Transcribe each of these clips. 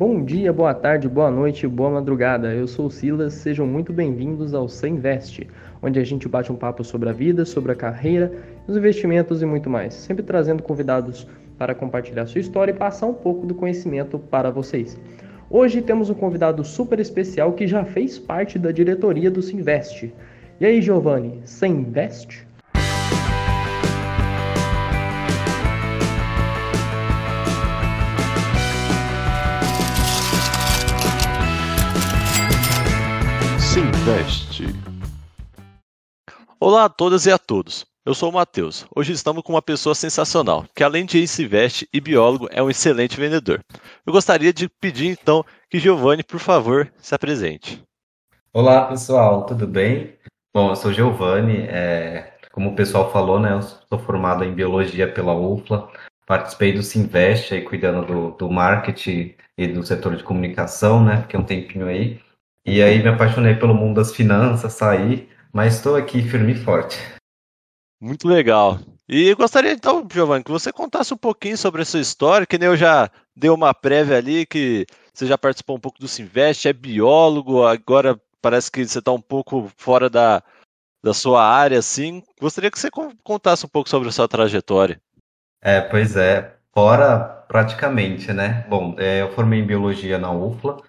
Bom dia, boa tarde, boa noite, boa madrugada. Eu sou o Silas, sejam muito bem-vindos ao Sem onde a gente bate um papo sobre a vida, sobre a carreira, os investimentos e muito mais, sempre trazendo convidados para compartilhar sua história e passar um pouco do conhecimento para vocês. Hoje temos um convidado super especial que já fez parte da diretoria do Sinvest. E aí, Giovanni, investe? Olá a todas e a todos. Eu sou o Matheus. Hoje estamos com uma pessoa sensacional, que além de ex-investe e biólogo, é um excelente vendedor. Eu gostaria de pedir então que Giovanni, por favor, se apresente. Olá pessoal, tudo bem? Bom, eu sou Giovanni, é... como o pessoal falou, né, eu sou formado em biologia pela UFLA, participei do Sinvest aí cuidando do, do marketing e do setor de comunicação, né, fiquei um tempinho aí, e aí me apaixonei pelo mundo das finanças, saí, mas estou aqui firme e forte. Muito legal. E gostaria então, Giovanni, que você contasse um pouquinho sobre a sua história, que nem eu já dei uma prévia ali, que você já participou um pouco do Sinvest, é biólogo, agora parece que você está um pouco fora da, da sua área, assim. Gostaria que você contasse um pouco sobre a sua trajetória. É, pois é, fora praticamente, né? Bom, é, eu formei em biologia na UFLA,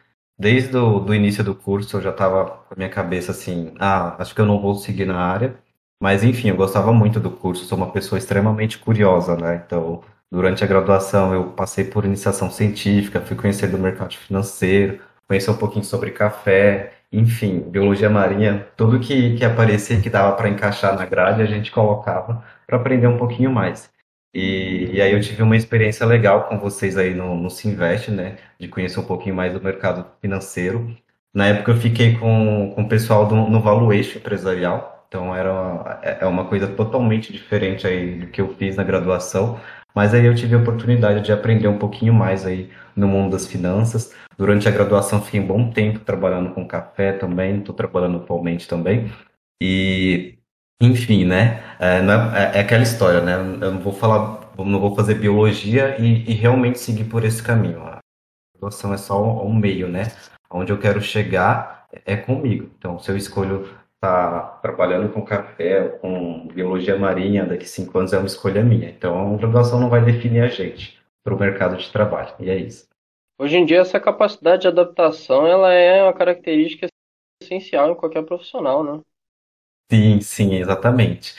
desde o do início do curso eu já estava com a minha cabeça assim, ah, acho que eu não vou seguir na área. Mas enfim, eu gostava muito do curso, sou uma pessoa extremamente curiosa, né? Então, durante a graduação eu passei por iniciação científica, fui conhecer do mercado financeiro, conhecer um pouquinho sobre café, enfim, biologia marinha, tudo que, que aparecia que dava para encaixar na grade, a gente colocava para aprender um pouquinho mais. E, e, aí eu tive uma experiência legal com vocês aí no, no Sinvest, né? De conhecer um pouquinho mais do mercado financeiro. Na época eu fiquei com, com o pessoal do, no Valuation Empresarial, então era uma, é, é uma coisa totalmente diferente aí do que eu fiz na graduação. Mas aí eu tive a oportunidade de aprender um pouquinho mais aí no mundo das finanças. Durante a graduação fiquei um bom tempo trabalhando com café também, estou trabalhando atualmente também. E, enfim, né? É, é, é, aquela história, né? Eu não vou falar, não vou fazer biologia e, e realmente seguir por esse caminho. A graduação é só um, um meio, né? Onde eu quero chegar é comigo. Então, se eu escolho está trabalhando com café, com biologia marinha, daqui cinco anos é uma escolha minha. Então, a graduação não vai definir a gente para o mercado de trabalho. E é isso. Hoje em dia, essa capacidade de adaptação ela é uma característica essencial em qualquer profissional, né? Sim, sim, exatamente.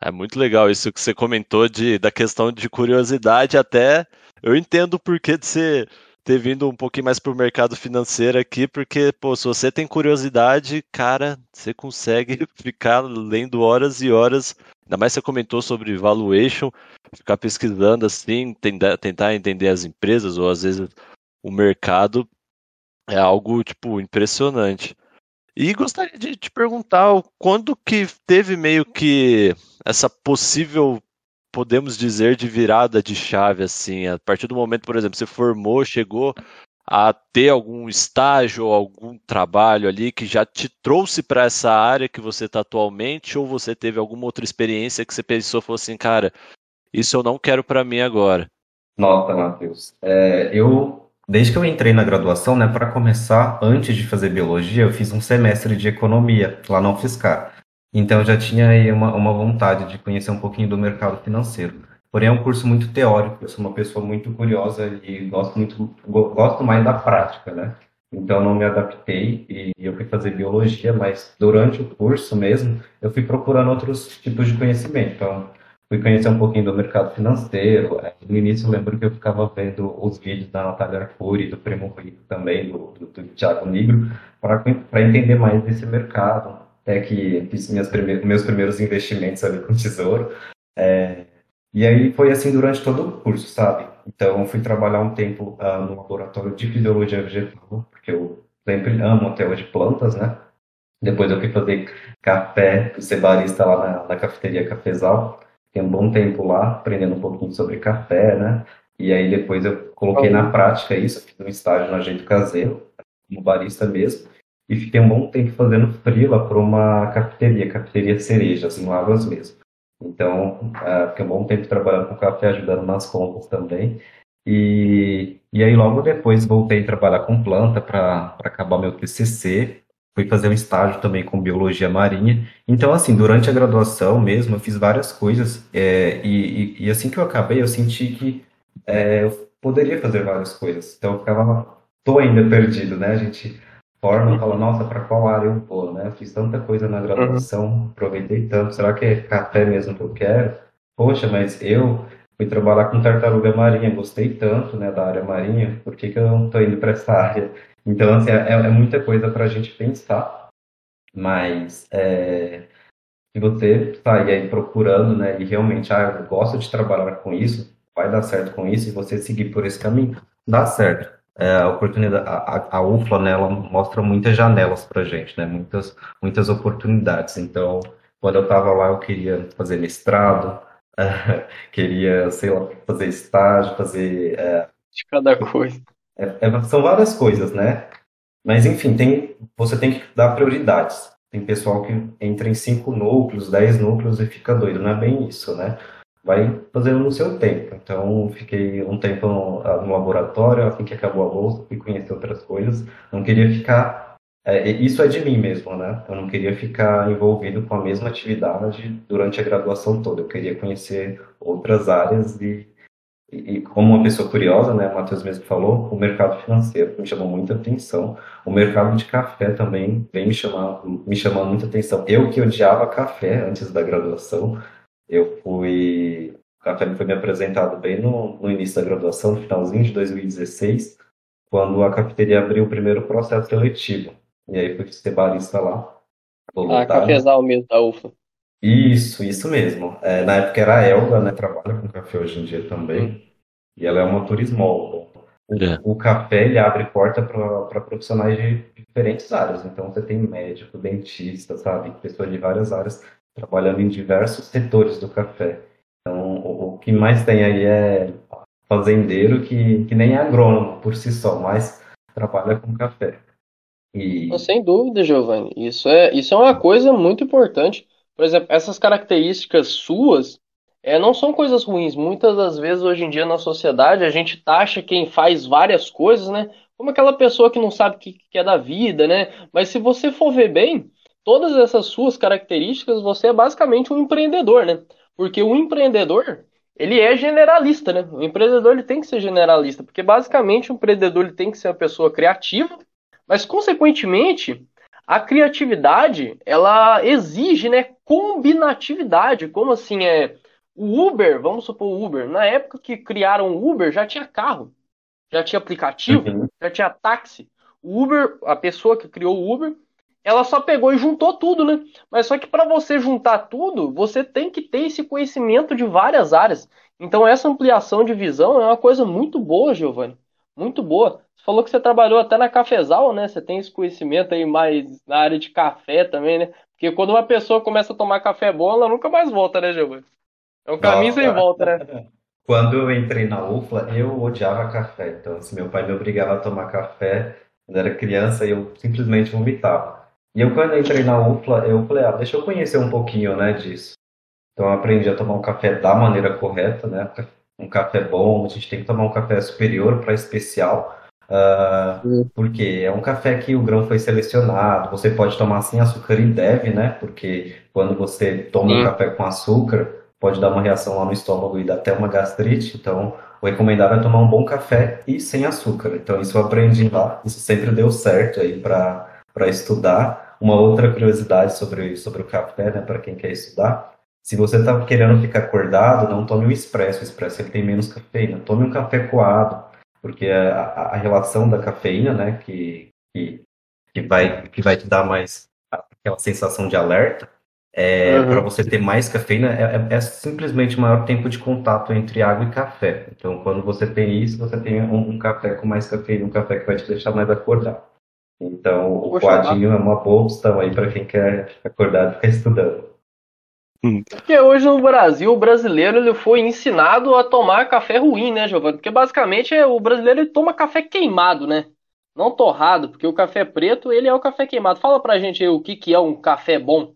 É muito legal isso que você comentou de, da questão de curiosidade, até eu entendo o porquê de ser ter vindo um pouquinho mais pro mercado financeiro aqui, porque, pô, se você tem curiosidade, cara, você consegue ficar lendo horas e horas. Ainda mais você comentou sobre valuation, ficar pesquisando assim, tentar entender as empresas ou às vezes o mercado é algo, tipo, impressionante. E gostaria de te perguntar quando que teve meio que essa possível podemos dizer de virada de chave assim, a partir do momento, por exemplo, você formou, chegou a ter algum estágio ou algum trabalho ali que já te trouxe para essa área que você está atualmente, ou você teve alguma outra experiência que você pensou, falou assim, cara, isso eu não quero para mim agora? Nota, Matheus. É, eu, desde que eu entrei na graduação, né, para começar, antes de fazer biologia, eu fiz um semestre de economia lá na UFSCar. Então eu já tinha aí uma, uma vontade de conhecer um pouquinho do mercado financeiro. Porém é um curso muito teórico, eu sou uma pessoa muito curiosa e gosto muito gosto mais da prática, né? Então não me adaptei e eu fui fazer biologia, mas durante o curso mesmo eu fui procurando outros tipos de conhecimento. Então fui conhecer um pouquinho do mercado financeiro. No início eu lembro que eu ficava vendo os vídeos da Natália Arcuri, do Primo Rico também, do, do, do Thiago Negro, para entender mais desse mercado, até que fiz minhas meus primeiros investimentos ali com tesouro. É, e aí foi assim durante todo o curso, sabe? Então fui trabalhar um tempo uh, no laboratório de fisiologia vegetal, porque eu sempre amo até hoje plantas, né? Depois eu fui fazer café, ser barista lá na, na cafeteria Cafezal. Fiquei um bom tempo lá, aprendendo um pouquinho sobre café, né? E aí depois eu coloquei na prática isso, fiz um estágio no agente caseiro, como barista mesmo e fiquei um bom tempo fazendo frila para uma cafeteria, cafeteria Cerejas, em Lavras mesmo. Então, uh, fiquei um bom tempo trabalhando com café, ajudando nas compras também. E, E aí logo depois voltei a trabalhar com planta para acabar meu TCC. Fui fazer um estágio também com biologia marinha. Então, assim, durante a graduação mesmo, eu fiz várias coisas. É, e, e, e, assim que eu acabei, eu senti que é, eu poderia fazer várias coisas. Então, eu ficava, tô ainda perdido, né? A gente forma e fala, nossa, para qual área eu vou, né? fiz tanta coisa na graduação, uhum. aproveitei tanto. Será que é café mesmo que eu quero? Poxa, mas eu fui trabalhar com tartaruga marinha, gostei tanto, né, da área marinha, por que, que eu não estou indo para essa área? Então, assim, é, é muita coisa para a gente pensar, mas é, se você sair aí procurando, né, e realmente, ah, eu gosto de trabalhar com isso, vai dar certo com isso, e você seguir por esse caminho, dá certo. É, a oportunidade, a, a UFLA, né, ela mostra muitas janelas para gente, né, muitas, muitas oportunidades. Então, quando eu estava lá, eu queria fazer mestrado, queria, sei lá, fazer estágio, fazer. É, de cada coisa. É, é, são várias coisas, né? Mas, enfim, tem, você tem que dar prioridades. Tem pessoal que entra em cinco núcleos, dez núcleos e fica doido. Não é bem isso, né? Vai fazendo no seu tempo. Então, fiquei um tempo no, no laboratório, assim que acabou a bolsa, fui conhecer outras coisas. Não queria ficar é, isso é de mim mesmo, né? Eu não queria ficar envolvido com a mesma atividade durante a graduação toda. Eu queria conhecer outras áreas e, e, como uma pessoa curiosa, né? O Matheus mesmo falou, o mercado financeiro me chamou muita atenção. O mercado de café também vem me chamar, me chamando muita atenção. Eu que odiava café antes da graduação, eu fui o café foi me apresentado bem no, no início da graduação, no finalzinho de 2016, quando a cafeteria abriu o primeiro processo seletivo. E aí fui ser barista lá. Ah, cafezal mesmo da UFA. Isso, isso mesmo. É, na época era a Elga, né? Trabalha com café hoje em dia também. E ela é uma turismóloga. O, é. o café ele abre porta para profissionais de diferentes áreas. Então você tem médico, dentista, sabe? Pessoas de várias áreas trabalhando em diversos setores do café. Então o, o que mais tem aí é fazendeiro que, que nem é agrônomo por si só, mas trabalha com café. E... Sem dúvida, Giovanni. Isso é, isso é uma coisa muito importante. Por exemplo, essas características suas é, não são coisas ruins. Muitas das vezes, hoje em dia, na sociedade, a gente taxa quem faz várias coisas, né? Como aquela pessoa que não sabe o que, que é da vida, né? Mas se você for ver bem, todas essas suas características, você é basicamente um empreendedor, né? Porque o empreendedor, ele é generalista, né? O empreendedor ele tem que ser generalista, porque basicamente o empreendedor ele tem que ser uma pessoa criativa, mas, consequentemente, a criatividade, ela exige, né, combinatividade. Como assim é o Uber, vamos supor o Uber, na época que criaram o Uber já tinha carro, já tinha aplicativo, uhum. já tinha táxi. O Uber, a pessoa que criou o Uber, ela só pegou e juntou tudo, né? Mas só que para você juntar tudo, você tem que ter esse conhecimento de várias áreas. Então essa ampliação de visão é uma coisa muito boa, Giovanni. Muito boa. Você falou que você trabalhou até na Cafezal, né? Você tem esse conhecimento aí mais na área de café também, né? Porque quando uma pessoa começa a tomar café bom, ela nunca mais volta, né, Giovanni? É um caminho sem volta, né? Quando eu entrei na UFLA, eu odiava café. Então, assim, meu pai me obrigava a tomar café quando era criança e eu simplesmente vomitava. E eu, quando eu entrei na UFLA, eu falei, ah, deixa eu conhecer um pouquinho, né, disso. Então, eu aprendi a tomar um café da maneira correta, né? Um café bom, a gente tem que tomar um café superior para especial Uh, porque é um café que o grão foi selecionado, você pode tomar sem açúcar e deve, né? Porque quando você toma um café com açúcar, pode dar uma reação lá no estômago e dar até uma gastrite. Então, o recomendado é tomar um bom café e sem açúcar. Então, isso eu aprendi lá, isso sempre deu certo aí para estudar. Uma outra curiosidade sobre, sobre o café, né, para quem quer estudar, se você está querendo ficar acordado, não tome o expresso. O expresso ele tem menos cafeína. Tome um café coado porque a, a relação da cafeína, né, que, que, que, vai, que vai te dar mais aquela sensação de alerta, é, uhum. para você ter mais cafeína, é, é, é, simplesmente o maior tempo de contato entre água e café. Então, quando você tem isso, você tem um, um café com mais cafeína, um café que vai te deixar mais acordado. Então, o coadinho é uma boa opção aí para quem quer acordar e ficar estudando. Porque hoje no Brasil, o brasileiro ele foi ensinado a tomar café ruim, né, Giovanni? Porque basicamente é, o brasileiro ele toma café queimado, né? Não torrado, porque o café preto ele é o café queimado. Fala pra gente aí o que, que é um café bom.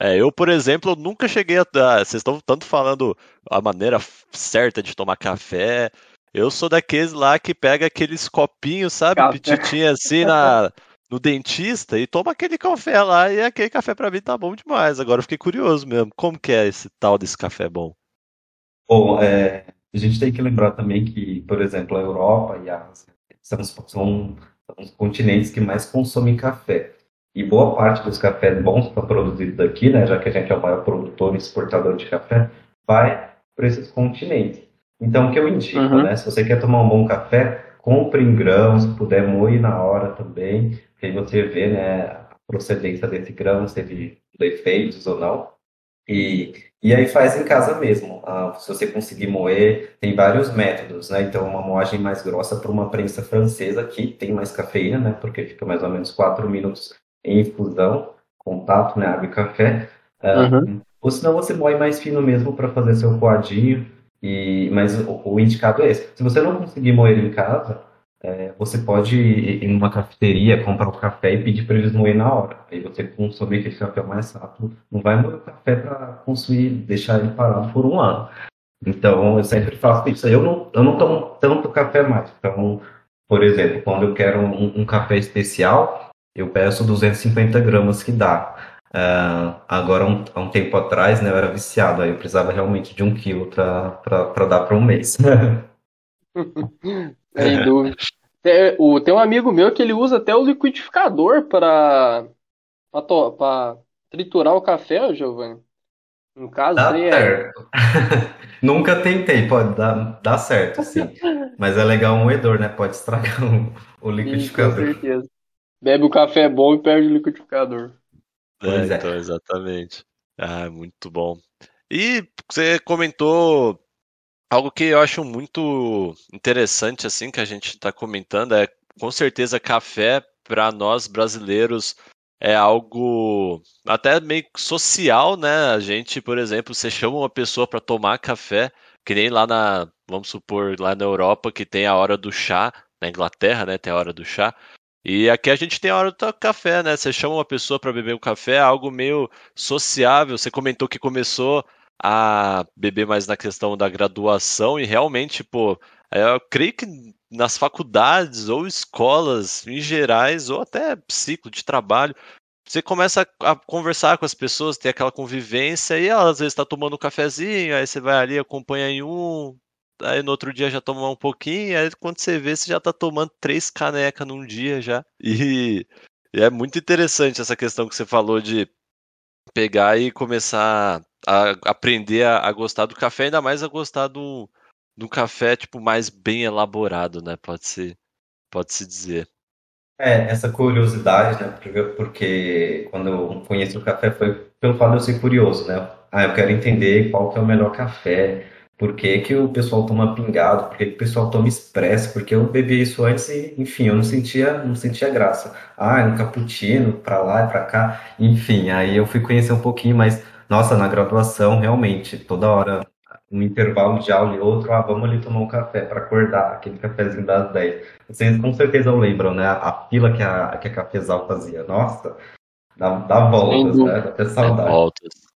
É, eu, por exemplo, nunca cheguei a. Vocês estão tanto falando a maneira certa de tomar café. Eu sou daqueles lá que pega aqueles copinhos, sabe? Pititinha assim na, no dentista e toma aquele café lá e aquele café para mim tá bom demais. Agora eu fiquei curioso mesmo. Como que é esse tal desse café bom? Bom, é, a gente tem que lembrar também que, por exemplo, a Europa e a Ásia são, são, são os continentes que mais consomem café. E boa parte dos cafés bons que são produzidos aqui, né, já que a gente é o maior produtor e exportador de café, vai para esses continentes. Então, o que eu indico, uhum. né, se você quer tomar um bom café, compre em grãos, se puder moer na hora também, que aí você vê né, a procedência desse grão, se teve defeitos ou não. E, e aí faz em casa mesmo. Ah, se você conseguir moer, tem vários métodos, né? Então, uma moagem mais grossa para uma prensa francesa, que tem mais cafeína, né? Porque fica mais ou menos 4 minutos em infusão, contato, né? Água e café. Ah, uhum. Ou senão você moe mais fino mesmo para fazer seu coadinho. E, mas o, o indicado é esse. Se você não conseguir moer em casa, é, você pode ir em uma cafeteria, comprar um café e pedir para eles moer na hora. Aí você consome aquele café mais rápido. Não vai moer o café para consumir, deixar ele parado por um ano. Então, eu sempre faço isso. Eu não, eu não tomo tanto café mais. Então, por exemplo, quando eu quero um, um café especial, eu peço 250 gramas que dá. Uh, agora, um, há um tempo atrás, né, eu era viciado. Aí eu precisava realmente de um quilo para dar para um mês. Sem dúvida. Tem, o, tem um amigo meu que ele usa até o liquidificador para para triturar o café, Giovanni. No caso, dá é... certo. Nunca tentei, pode dar, dar certo, sim. Mas é legal um moedor, né? Pode estragar o, o liquidificador. Sim, com certeza. Bebe o café bom e perde o liquidificador. É, é. Então, exatamente. Ah, muito bom. E você comentou Algo que eu acho muito interessante, assim, que a gente está comentando é, com certeza, café para nós brasileiros é algo até meio social, né? A gente, por exemplo, você chama uma pessoa para tomar café, que nem lá na, vamos supor, lá na Europa, que tem a hora do chá, na Inglaterra, né? Tem a hora do chá. E aqui a gente tem a hora do café, né? Você chama uma pessoa para beber um café, é algo meio sociável. Você comentou que começou a beber mais na questão da graduação e realmente, pô, eu creio que nas faculdades ou escolas em gerais, ou até ciclo de trabalho, você começa a conversar com as pessoas, ter aquela convivência, e ela às vezes está tomando um cafezinho, aí você vai ali, acompanha em um, aí no outro dia já toma um pouquinho, aí quando você vê, você já está tomando três canecas num dia já. E, e é muito interessante essa questão que você falou de pegar e começar a aprender a, a, gostar do café, ainda mais a gostar do, do café tipo mais bem elaborado, né? Pode se pode se dizer. É, essa curiosidade, né? Porque, quando eu conheci o café foi pelo fato de eu ser curioso, né? Ah, eu quero entender qual que é o melhor café, por que, que o pessoal toma pingado, por que, que o pessoal toma expresso, porque eu bebi isso antes e, enfim, eu não sentia, não sentia graça. Ah, é um cappuccino, pra lá e pra cá, enfim, aí eu fui conhecer um pouquinho, mas nossa, na graduação, realmente, toda hora, um intervalo de aula e outro, ah, vamos ali tomar um café para acordar, aquele cafezinho das 10. Vocês com certeza lembram, né? A fila que a, que a Cafezal fazia. Nossa, dá, dá voltas, né? Dá até saudade. Voltas.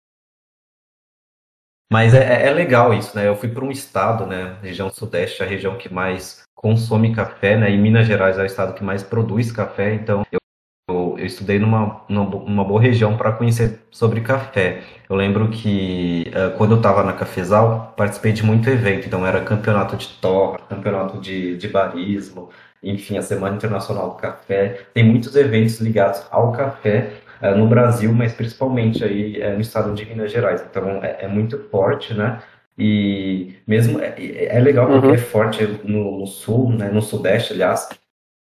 Mas é, é, é legal isso, né? Eu fui para um estado, né? Região Sudeste, a região que mais consome café, né? E Minas Gerais é o estado que mais produz café, então eu eu, eu estudei numa, numa boa região para conhecer sobre café. Eu lembro que uh, quando eu estava na Cafezal, participei de muito evento. Então, era campeonato de torra, campeonato de, de barismo, enfim, a Semana Internacional do Café. Tem muitos eventos ligados ao café no Brasil, mas principalmente aí uh, no estado de Minas Gerais. Então, é, é muito forte, né? E mesmo é, é legal porque uhum. é forte no, no, sul, né, no sudeste, aliás,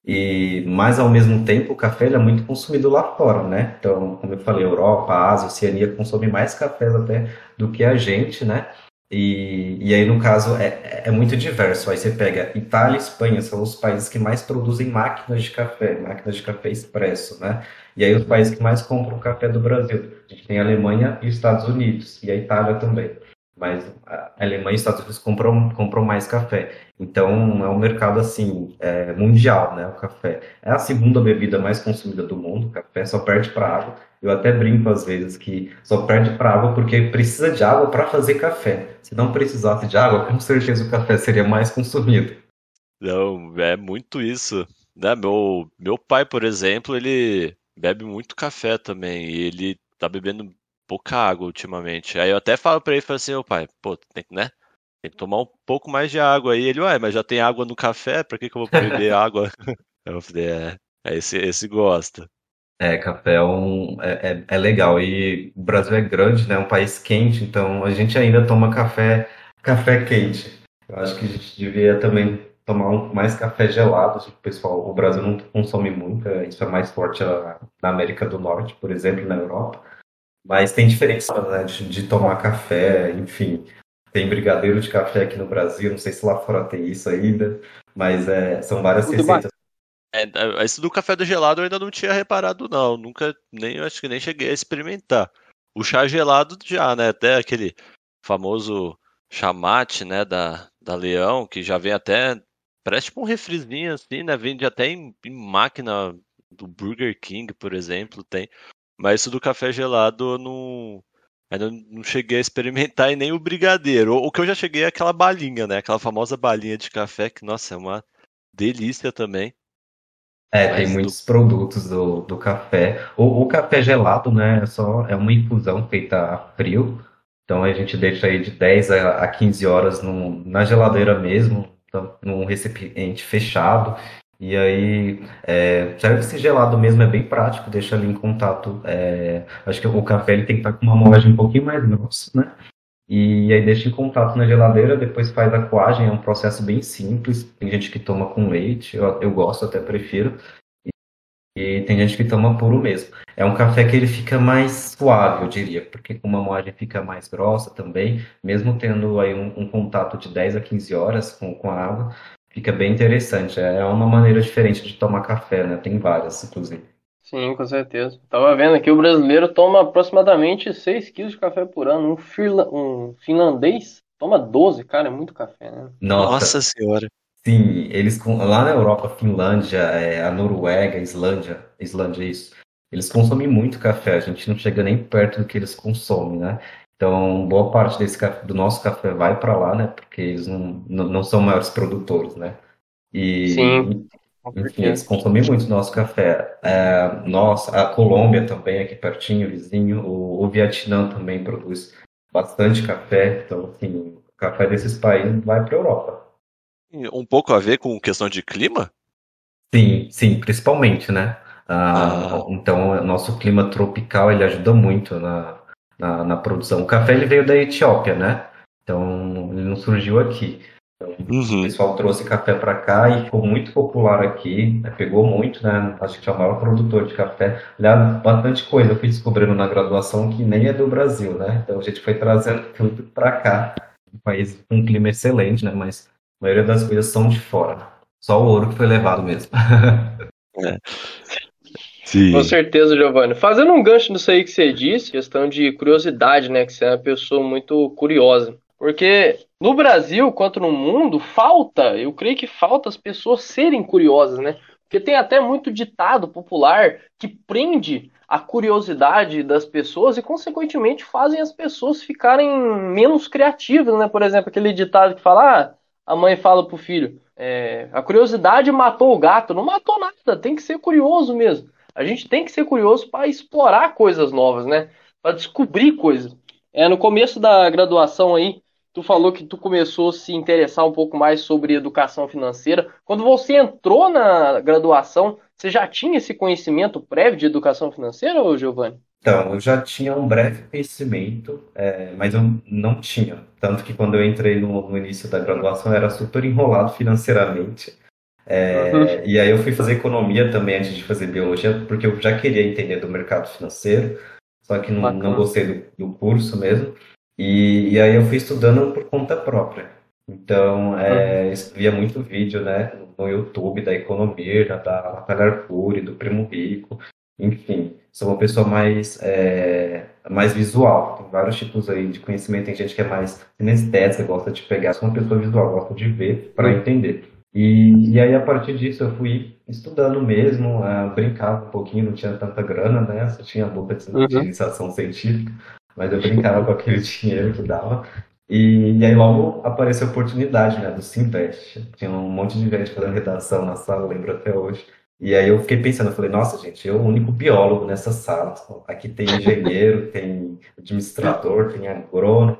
e, mas ao mesmo tempo, o café é muito consumido lá fora, né? Então, como eu falei, Europa, Ásia, Oceania consomem mais café até do que a gente, né? E, e aí, no caso, é, é muito diverso. Aí você pega Itália e Espanha, são os países que mais produzem máquinas de café, máquinas de café expresso, né? E aí, os países que mais compram café do Brasil. A gente tem a Alemanha e os Estados Unidos, e a Itália também. mas a Alemanha e os Estados Unidos compram, compram mais café. Então é um mercado assim é, mundial, né? O café é a segunda bebida mais consumida do mundo. O café só perde para água. Eu até brinco às vezes que só perde para água porque precisa de água para fazer café. Se não precisasse de água, com certeza o café seria mais consumido. Não, é muito isso. Né? Meu, meu pai, por exemplo, ele bebe muito café também. E ele tá bebendo pouca água ultimamente. Aí eu até falo pra ele, falo assim, ô pai, pô, tem que, né? Tem que tomar um pouco mais de água. Aí ele, ué, mas já tem água no café, pra que, que eu vou beber água? Eu falei, é, é esse, esse gosta. É, café é, um, é, é, é, legal. E o Brasil é grande, né? É um país quente, então a gente ainda toma café, café quente. Eu acho que a gente devia também tomar um, mais café gelado. O pessoal, o Brasil não consome muito, é, isso é mais forte na, na América do Norte, por exemplo, na Europa. Mas tem diferença né, de, de, tomar café, enfim. Tem brigadeiro de café aqui no Brasil, não sei se lá fora tem isso ainda, mas é, são várias Muito receitas. É, é, esse do café do gelado eu ainda não tinha reparado, não. Nunca, nem acho que nem cheguei a experimentar. O chá gelado já, né? Até aquele famoso chamate, né? Da, da Leão, que já vem até. Parece tipo um refrizinho assim, né? Vende até em, em máquina do Burger King, por exemplo, tem. Mas isso do café gelado eu não. Ainda não cheguei a experimentar e nem o brigadeiro. O que eu já cheguei é aquela balinha, né? Aquela famosa balinha de café, que, nossa, é uma delícia também. É, Mas tem muitos do... produtos do, do café. O, o, café gelado, né? É só é uma infusão feita a frio. Então a gente deixa aí de 10 a, a 15 horas no, na geladeira mesmo, num recipiente fechado. E aí, é, serve-se gelado mesmo, é bem prático, deixa ali em contato. É, acho que o café ele tem que estar com uma moagem um pouquinho mais grossa, né? E aí deixa em contato na geladeira, depois faz a coagem, é um processo bem simples. Tem gente que toma com leite, eu, eu gosto, até prefiro. E, tem gente que toma puro mesmo. É um café que ele fica mais suave, eu diria, porque com uma moagem fica mais grossa também, mesmo tendo aí um, um contato de 10 a 15 horas com, com a água, Fica bem interessante. É uma maneira diferente de tomar café, né? Tem várias, inclusive. Sim, com certeza. Tava vendo aqui, o brasileiro toma aproximadamente 6 quilos de café por ano. Um, firla... um finlandês toma 12, cara, é muito café, né? Nossa, Nossa senhora. Sim, eles lá na Europa, Finlândia, é, a Noruega, a Islândia, Islândia, isso. Eles consomem muito café, a gente não chega nem perto do que eles consomem, né? Então, boa parte desse do nosso café vai para lá, né? Porque eles não, não, não, são maiores produtores, né? E, Sim. Enfim, eles consomem muito nosso café. É, nós, a Colômbia também, aqui pertinho, vizinho. O, o Vietnã também produz bastante café. Então, assim, o café desses países vai para a Europa. Um pouco a ver com questão de clima? Sim, sim, principalmente, né? Ah, ah. Então, nosso clima tropical ele ajuda muito na, na, na produção. O café ele veio da Etiópia, né? Então ele não surgiu aqui. Então, uhum. O pessoal trouxe café para cá e ficou muito popular aqui, né? pegou muito, né? Acho que é o maior produtor de café. Aliás, bastante coisa eu fui descobrindo na graduação que nem é do Brasil, né? Então a gente foi trazendo tudo para cá. Um país com um clima excelente, né? Mas a maioria das coisas são de fora. Só o ouro que foi levado mesmo. é. Sim. Com certeza, Giovanni. Fazendo um gancho nisso aí que você disse, questão de curiosidade, né? Que você é uma pessoa muito curiosa. Porque no Brasil, quanto no mundo, falta, eu creio que falta as pessoas serem curiosas, né? Porque tem até muito ditado popular que prende a curiosidade das pessoas e, consequentemente, fazem as pessoas ficarem menos criativas, né? Por exemplo, aquele ditado que fala, ah, a mãe fala pro filho, é, a curiosidade matou o gato. Não matou nada, tem que ser curioso mesmo. A gente tem que ser curioso para explorar coisas novas, né? Para descobrir coisas. É, no começo da graduação aí, tu falou que tu começou a se interessar um pouco mais sobre educação financeira. Quando você entrou na graduação, você já tinha esse conhecimento prévio de educação financeira, Giovanni? Então, eu já tinha um breve conhecimento, é, mas eu não tinha. Tanto que quando eu entrei no, no início da graduação, eu era super enrolado financeiramente. É, uhum. E aí eu fui fazer economia também antes de fazer biologia, porque eu já queria entender do mercado financeiro, só que não, não gostei do, do, curso mesmo. E, e, aí eu fui estudando por conta própria. Então, é, uhum. via muito vídeo né, no YouTube da economia, da Natália Arcuri, do Primo Rico. Enfim, sou uma pessoa mais, é, mais visual. Tem vários tipos aí de conhecimento. Tem gente que é mais sinestésica, gosta de pegar. Sou uma pessoa visual, gosto de ver para entender. E, e aí, a partir disso, eu fui estudando mesmo, uh, brincava um pouquinho, não tinha tanta grana, né? Só tinha boca de, uhum. iniciação científica, mas eu brincava com aquele dinheiro que dava. E, e, aí logo apareceu a oportunidade, né, do Simvest. Tinha um monte de gente fazendo redação na sala, lembro até hoje. E aí eu fiquei pensando, eu falei, nossa, gente, eu o único biólogo nessa sala. Aqui tem engenheiro, tem administrador, tem agrônomo.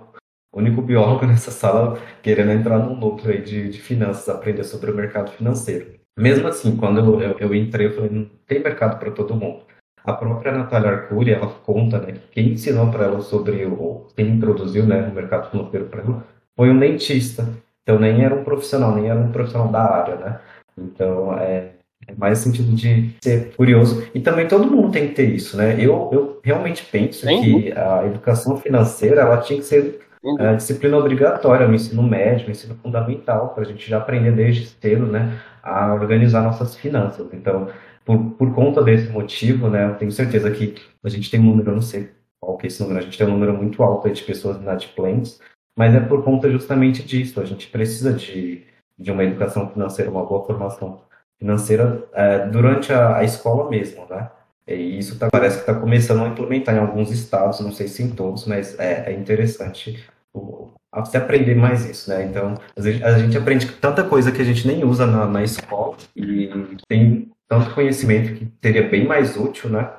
O único biólogo nessa sala querendo entrar num núcleo aí de, de finanças, aprender sobre o mercado financeiro. Mesmo assim, quando eu, eu, eu entrei, eu falei, não tem mercado para todo mundo. A própria Natália Arcuri, ela conta, né, que quem ensinou para ela sobre, o quem introduziu, né, o mercado financeiro para ela, foi um dentista. Então nem era um profissional, nem era um profissional da área, né. Então, é, é mais sentido de ser curioso. E também todo mundo tem que ter isso, né? Eu, eu realmente penso que a educação financeira ela tinha que ser é, disciplina obrigatória no ensino médio, no ensino fundamental, para a gente já aprender desde cedo, né, a organizar nossas finanças. Então, por, por conta desse motivo, né, eu tenho certeza que a gente tem um número, eu não sei qual que é esse número, a gente tem um número muito alto de pessoas inadimplentes, mas é por conta justamente disso. A gente precisa de, de uma educação financeira, uma boa formação financeira é, durante a, a, escola mesmo, né? E isso tá, parece que está começando a implementar em alguns estados, não sei se em todos, mas é, é interessante o, se aprender mais isso, né? Então, a gente, aprende tanta coisa que a gente nem usa na, na escola e tem tanto conhecimento que seria bem mais útil, né?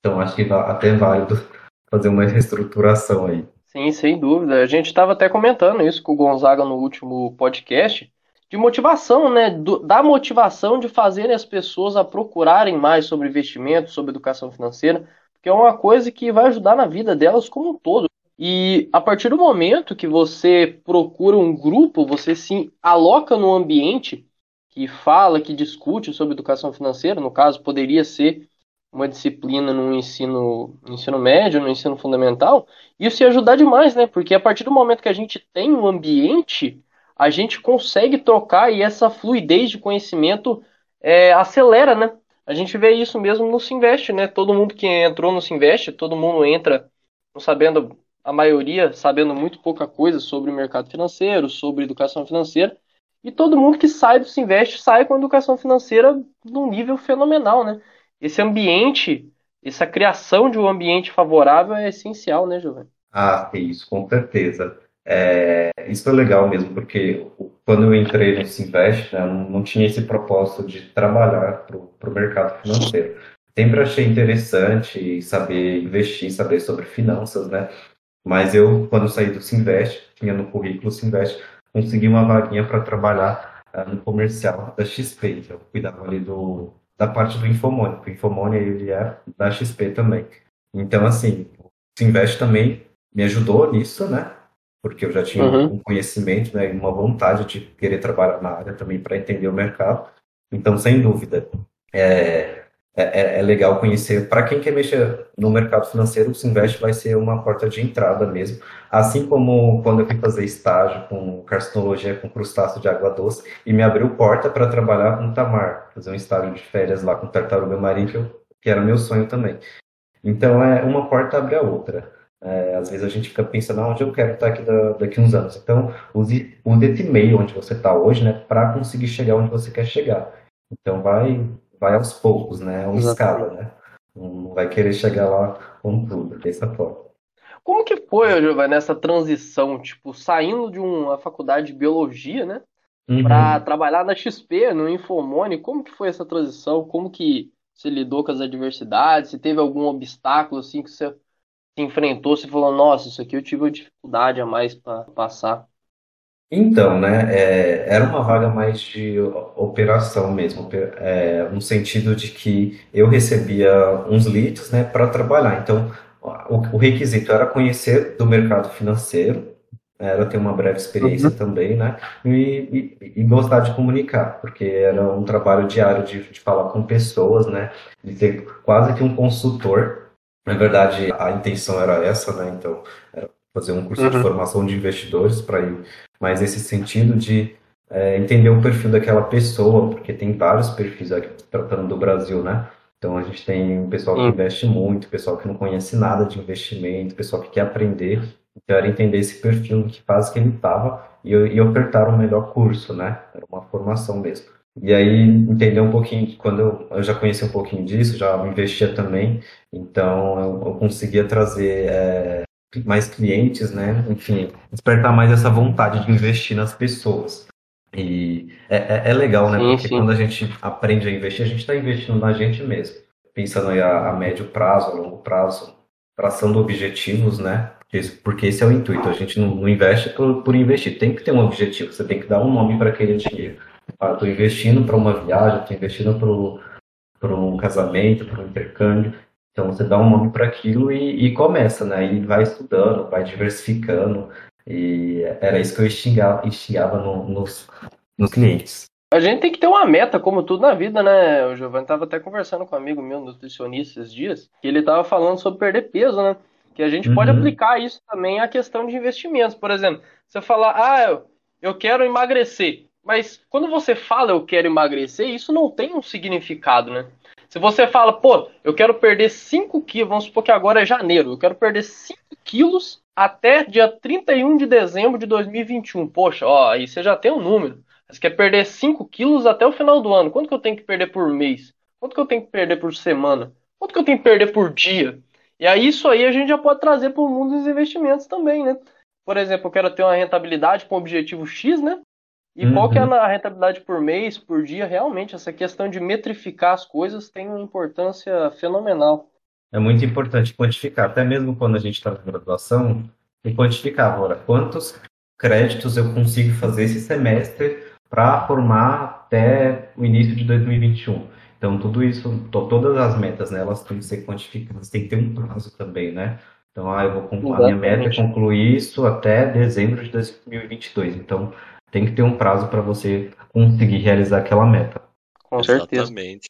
Então, acho que até é válido fazer uma reestruturação aí. Sim, sem dúvida. A gente estava até comentando isso com o Gonzaga no último podcast, de motivação, né? Do, da motivação de fazer as pessoas a procurarem mais sobre investimento, sobre educação financeira, que é uma coisa que vai ajudar na vida delas como um todo. E a partir do momento que você procura um grupo, você se aloca no ambiente que fala, que discute sobre educação financeira, no caso, poderia ser uma disciplina no ensino, no ensino médio, no ensino fundamental, isso ia ajudar demais, né? Porque a partir do momento que a gente tem um ambiente a gente consegue trocar e essa fluidez de conhecimento é, acelera, né? A gente vê isso mesmo no Sinvest, né? Todo mundo que entrou no Sinvest, todo mundo entra sabendo, a maioria sabendo muito pouca coisa sobre o mercado financeiro, sobre educação financeira, e todo mundo que sai do Sinvest sai com educação financeira num nível fenomenal, né? Esse ambiente, essa criação de um ambiente favorável é essencial, né, Giovanni? Ah, isso, com certeza. É, isso foi legal mesmo, porque quando eu entrei no Sinvest, né, não, não tinha esse propósito de trabalhar para o mercado financeiro. Sempre achei interessante saber investir, saber sobre finanças, né? Mas eu, quando saí do Sinvest, tinha no currículo Sinvest, consegui uma vaguinha para trabalhar uh, no comercial da XP. Eu cuidava ali do, da parte do Infomone. O Infomone ele é da XP também. Então, assim, o Sinvest também me ajudou nisso, né? Porque eu já tinha uhum. um conhecimento né, e uma vontade de querer trabalhar na área também para entender o mercado. Então, sem dúvida, é, é, é legal conhecer. Para quem quer mexer no mercado financeiro, o Sinvest vai ser uma porta de entrada mesmo. Assim como quando eu fui fazer estágio com carcinologia com crustáceo de água doce e me abriu porta para trabalhar com tamar, fazer um estágio de férias lá com tartaruga marinha, que era meu sonho também. Então, é uma porta abre a outra. É, às vezes a gente fica pensando ah, onde eu quero estar aqui da, daqui uns anos. Então, use, use esse meio onde você está hoje, né, para conseguir chegar onde você quer chegar. Então, vai, vai aos poucos, né, é uma escala, né. Não vai querer chegar lá com tudo, dessa forma. Como que foi, Giovanni, nessa transição, tipo, saindo de uma faculdade de biologia, né, uhum. para trabalhar na XP, no Infomone, como que foi essa transição? Como que você lidou com as adversidades? Se teve algum obstáculo, assim, que você enfrentou, você falou, nossa, isso aqui eu tive uma dificuldade a mais para passar? Então, né, é, era uma vaga mais de operação mesmo, é, no sentido de que eu recebia uns leads, né, para trabalhar. Então, o, o, requisito era conhecer do mercado financeiro, era ter uma breve experiência uhum. também, né, e, e, e, gostar de comunicar, porque era um trabalho diário de, de falar com pessoas, né, de ter quase que um consultor na verdade, a intenção era essa, né? Então, era fazer um curso uhum. de formação de investidores para ir mais nesse sentido de é, entender o perfil daquela pessoa, porque tem vários perfis aqui, tratando do Brasil, né? Então a gente tem um pessoal que Hum. investe muito, pessoal que não conhece nada de investimento, pessoal que quer aprender. Então era entender esse perfil, que fase que ele estava e, e ofertar o melhor curso, né? Era uma formação mesmo. E aí entender um pouquinho, quando eu, eu já conheci um pouquinho disso, já investia também, então eu, eu conseguia trazer é, mais clientes, né? Enfim, despertar mais essa vontade de investir nas pessoas. E é, é, é legal, né? Sim, Porque sim. quando a gente aprende a investir, a gente está investindo na gente mesmo. Pensando aí a, a médio prazo, a longo prazo, traçando objetivos, né? Porque, esse- é o intuito. A gente não, não investe por, por investir. Tem que ter um objetivo. Você tem que dar um nome para aquele dinheiro. Ah, estou investindo para uma viagem, estou investindo para um casamento, para um intercâmbio. Então você dá um nome para aquilo e, e começa, né? E vai estudando, vai diversificando. E era isso que eu instigava, instigava no- nos, nos clientes. A gente tem que ter uma meta, como tudo na vida, né? O Giovanni tava até conversando com um amigo meu, nutricionista, esses dias, que ele tava falando sobre perder peso, né? Que a gente pode Uhum. aplicar isso também à questão de investimentos. Por exemplo, você falar, ah, eu, eu quero emagrecer. Mas quando você fala eu quero emagrecer, isso não tem um significado, né? Se você fala, pô, eu quero perder 5 quilos, vamos supor que agora é janeiro, eu quero perder 5 quilos até dia 31 de dezembro de 2021. Poxa, ó, aí você já tem um número. Você quer perder 5 quilos até o final do ano. Quanto que eu tenho que perder por mês? Quanto que eu tenho que perder por semana? Quanto que eu tenho que perder por dia? E aí isso aí a gente já pode trazer para o mundo dos investimentos também, né? Por exemplo, eu quero ter uma rentabilidade com objetivo X, né? E qual que é Uhum. a rentabilidade por mês, por dia? Realmente, essa questão de metrificar as coisas tem uma importância fenomenal. É muito importante quantificar, até mesmo quando a gente está na graduação, e quantificar agora quantos créditos eu consigo fazer esse semestre para formar até o início de 2021. Então, tudo isso, to- todas as metas, né, elas têm que ser quantificadas, tem que ter um prazo também, né? Então, ah, eu vou a minha meta é concluir isso até dezembro de 2022. Então, tem que ter um prazo para você conseguir realizar aquela meta. Com certeza. Exatamente.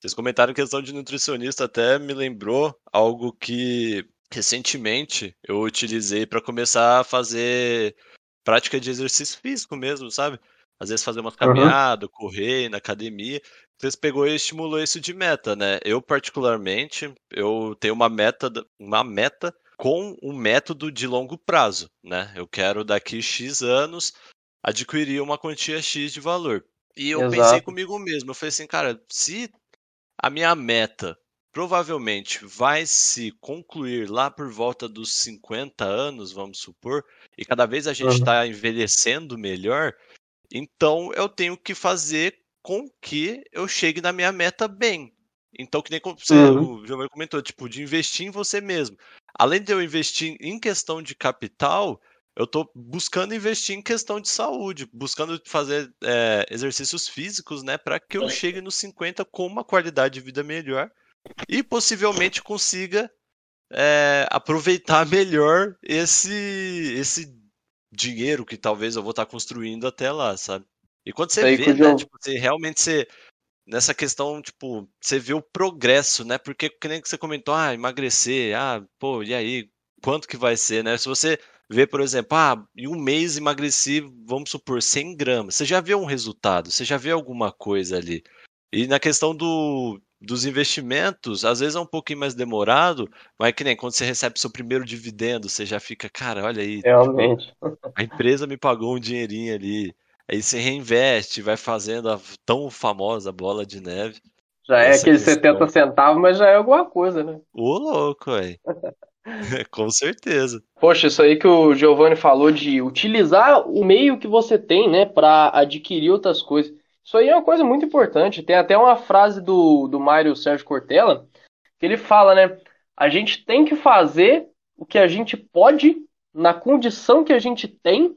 Vocês comentaram questão de nutricionista, até me lembrou algo que recentemente eu utilizei para começar a fazer prática de exercício físico mesmo, sabe? Às vezes fazer uma caminhada, correr na academia. Vocês pegou e estimulou isso de meta, né? Eu particularmente, eu tenho uma meta, uma meta com um método de longo prazo, né? Eu quero daqui X anos adquirir uma quantia X de valor. E eu pensei Exato. comigo mesmo, eu falei assim, cara, se a minha meta provavelmente vai se concluir lá por volta dos 50 anos, vamos supor, e cada vez a gente Uhum. está envelhecendo melhor, então eu tenho que fazer com que eu chegue na minha meta bem. Então, que nem você, Uhum. o Giovanni comentou, tipo, de investir em você mesmo. Além de eu investir em questão de capital, eu tô buscando investir em questão de saúde, buscando fazer é, exercícios físicos, né, para que eu chegue nos 50 com uma qualidade de vida melhor e possivelmente consiga é, aproveitar melhor esse esse dinheiro que talvez eu vou estar construindo até lá, sabe? E quando você Aí vê, né, tipo, você realmente você nessa questão, tipo, você vê o progresso, né? Porque que nem que você comentou, ah, emagrecer, ah, pô, e aí, quanto que vai ser, né? Se você vê, por exemplo, ah, em um mês emagreci, vamos supor, 100 gramas, você já vê um resultado, você já vê alguma coisa ali. E na questão do, dos investimentos, às vezes é um pouquinho mais demorado, mas é que nem quando você recebe seu primeiro dividendo, você já fica, cara, olha aí, tipo, Realmente. a empresa me pagou um dinheirinho ali. Aí você reinveste, vai fazendo a tão famosa bola de neve. Já é questão. 70 centavos, mas já é alguma coisa, né? Ô, louco, velho. Com certeza. Poxa, isso aí que o Giovanni falou de utilizar o meio que você tem, né, para adquirir outras coisas. Isso aí é uma coisa muito importante. Tem até uma frase do, do Mário Sérgio Cortella que ele fala, né? A gente tem que fazer o que a gente pode na condição que a gente tem,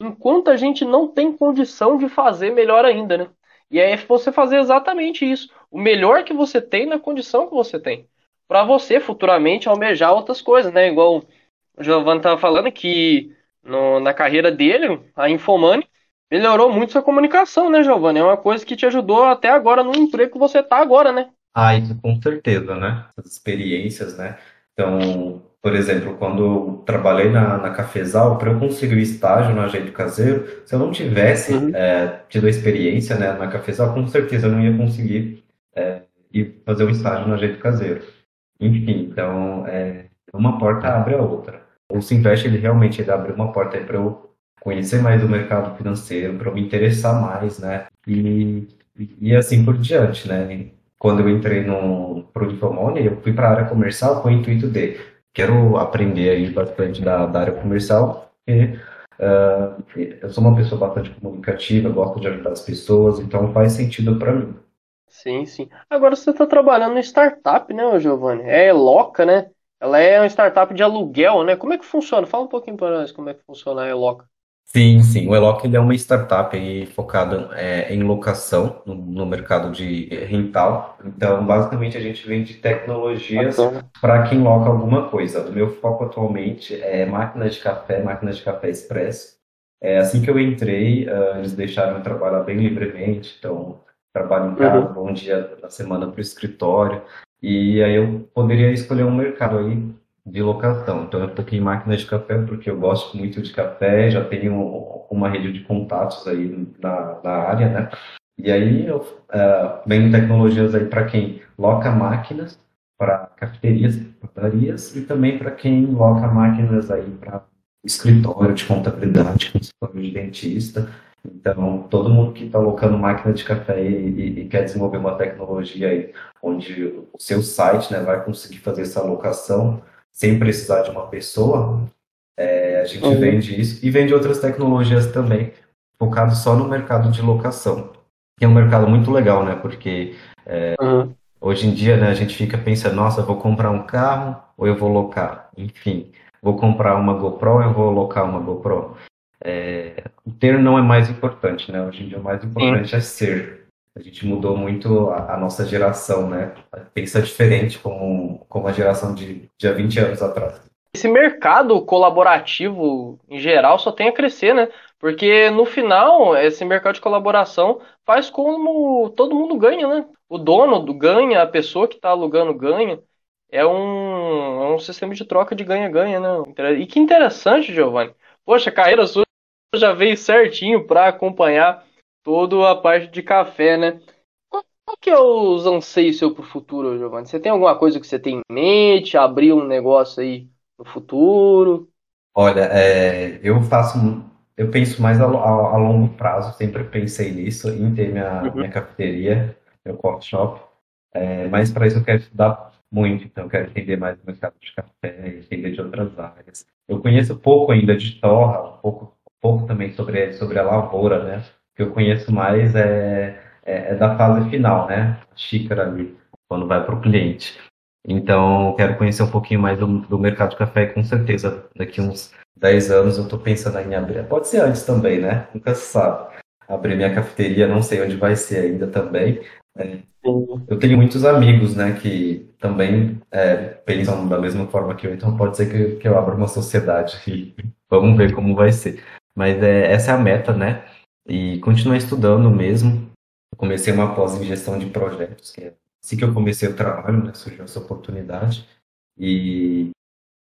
enquanto a gente não tem condição de fazer melhor ainda, né? E é você fazer exatamente isso. O melhor que você tem na condição que você tem. Para você futuramente almejar outras coisas, né? Igual o Giovanni estava falando que no- na carreira dele, a Infomani, melhorou muito sua comunicação, né, Giovanni? É uma coisa que te ajudou até agora no emprego que você tá agora, né? Ah, isso com certeza, né? As experiências, né? Então, por exemplo, quando eu trabalhei na, na Cafesal, para eu conseguir o estágio no agente caseiro, se eu não tivesse Uhum. é, tido a experiência, né, na Cafesal, com certeza eu não ia conseguir é, e fazer um estágio no Ajeito Caseiro. Enfim, então, é, uma porta abre a outra. O Sinvest, ele realmente ele abre uma porta para eu conhecer mais do mercado financeiro, para eu me interessar mais, né? E, e assim por diante, né? Quando eu entrei no Product Money, eu fui para a área comercial com o intuito de quero aprender aí bastante da, da área comercial, porque uh, eu sou uma pessoa bastante comunicativa, gosto de ajudar as pessoas, então faz sentido para mim. Sim, sim. Agora você está trabalhando em startup, né, Giovanni? É Eloca, né? Ela é uma startup de aluguel, né? Como é que funciona? Fala um pouquinho para nós como é que funciona a Eloca. Sim, sim. O Eloc ele é uma startup aí focada é, em locação no, no mercado de rental. Então, basicamente, a gente vende tecnologias para quem loca alguma coisa. O meu foco atualmente é máquina de café, máquina de café expresso. É, assim que eu entrei, uh, eles deixaram eu trabalhar bem livremente. Então, trabalho em casa, uhum. um dia da semana para o escritório. E aí eu poderia escolher um mercado aí de locação. Então eu toquei máquina de café porque eu gosto muito de café, já tenho uma rede de contatos aí na, na área, né? E aí eu uh, vendo tecnologias aí para quem loca máquinas para cafeterias, padarias e também para quem loca máquinas aí para escritório de contabilidade, consultório de dentista. Então, todo mundo que está alocando máquina de café e, e, e, quer desenvolver uma tecnologia aí, onde o seu site né, vai conseguir fazer essa alocação, sem precisar de uma pessoa, é, a gente uhum. vende isso e vende outras tecnologias também, focado só no mercado de locação, que é um mercado muito legal, né? Porque é, uhum. hoje em dia né, a gente fica pensando, nossa, vou comprar um carro ou eu vou locar? Enfim, vou comprar uma GoPro ou eu vou locar uma GoPro? É, o ter não é mais importante, né? Hoje em dia o mais importante Sim. é ser. A gente mudou muito a, a, nossa geração, né? Pensa diferente como, como a geração de, de há 20 anos atrás. Esse mercado colaborativo, em geral, só tem a crescer, né? Porque no final, esse mercado de colaboração faz como todo mundo ganha, né? O dono ganha, a pessoa que está alugando ganha. É um, é um sistema de troca de ganha-ganha, né? E que interessante, Giovanni. Poxa, a carreira sua já veio certinho para acompanhar toda a parte de café, né? Qual que é os anseios seu pro futuro, Giovanni? Você tem alguma coisa que você tem em mente? Abrir um negócio aí no futuro? Olha, é, eu faço, eu penso mais a, a, a, longo prazo, sempre pensei nisso, em ter minha, uhum. minha cafeteria, meu coffee shop, é, mas para isso eu quero estudar muito, então eu quero entender mais do mercado de café, entender de outras áreas. Eu conheço pouco ainda de torra, um pouco, pouco também sobre, sobre a lavoura, né? que eu conheço mais é, é, é da fase final, né? Xícara ali, quando vai para o cliente. Então, quero conhecer um pouquinho mais do, do mercado de café e com certeza daqui uns 10 anos eu estou pensando em abrir. Pode ser antes também, né? Nunca se sabe. Abrir minha cafeteria, não sei onde vai ser ainda também. É, eu tenho muitos amigos, né, que também é, pensam da mesma forma que eu, então pode ser que, que eu abra uma sociedade e vamos ver como vai ser. Mas é, essa é a meta, né? e continuar estudando mesmo. Eu comecei uma pós em gestão de projetos, que é assim que eu comecei o trabalho, né, surgiu essa oportunidade. E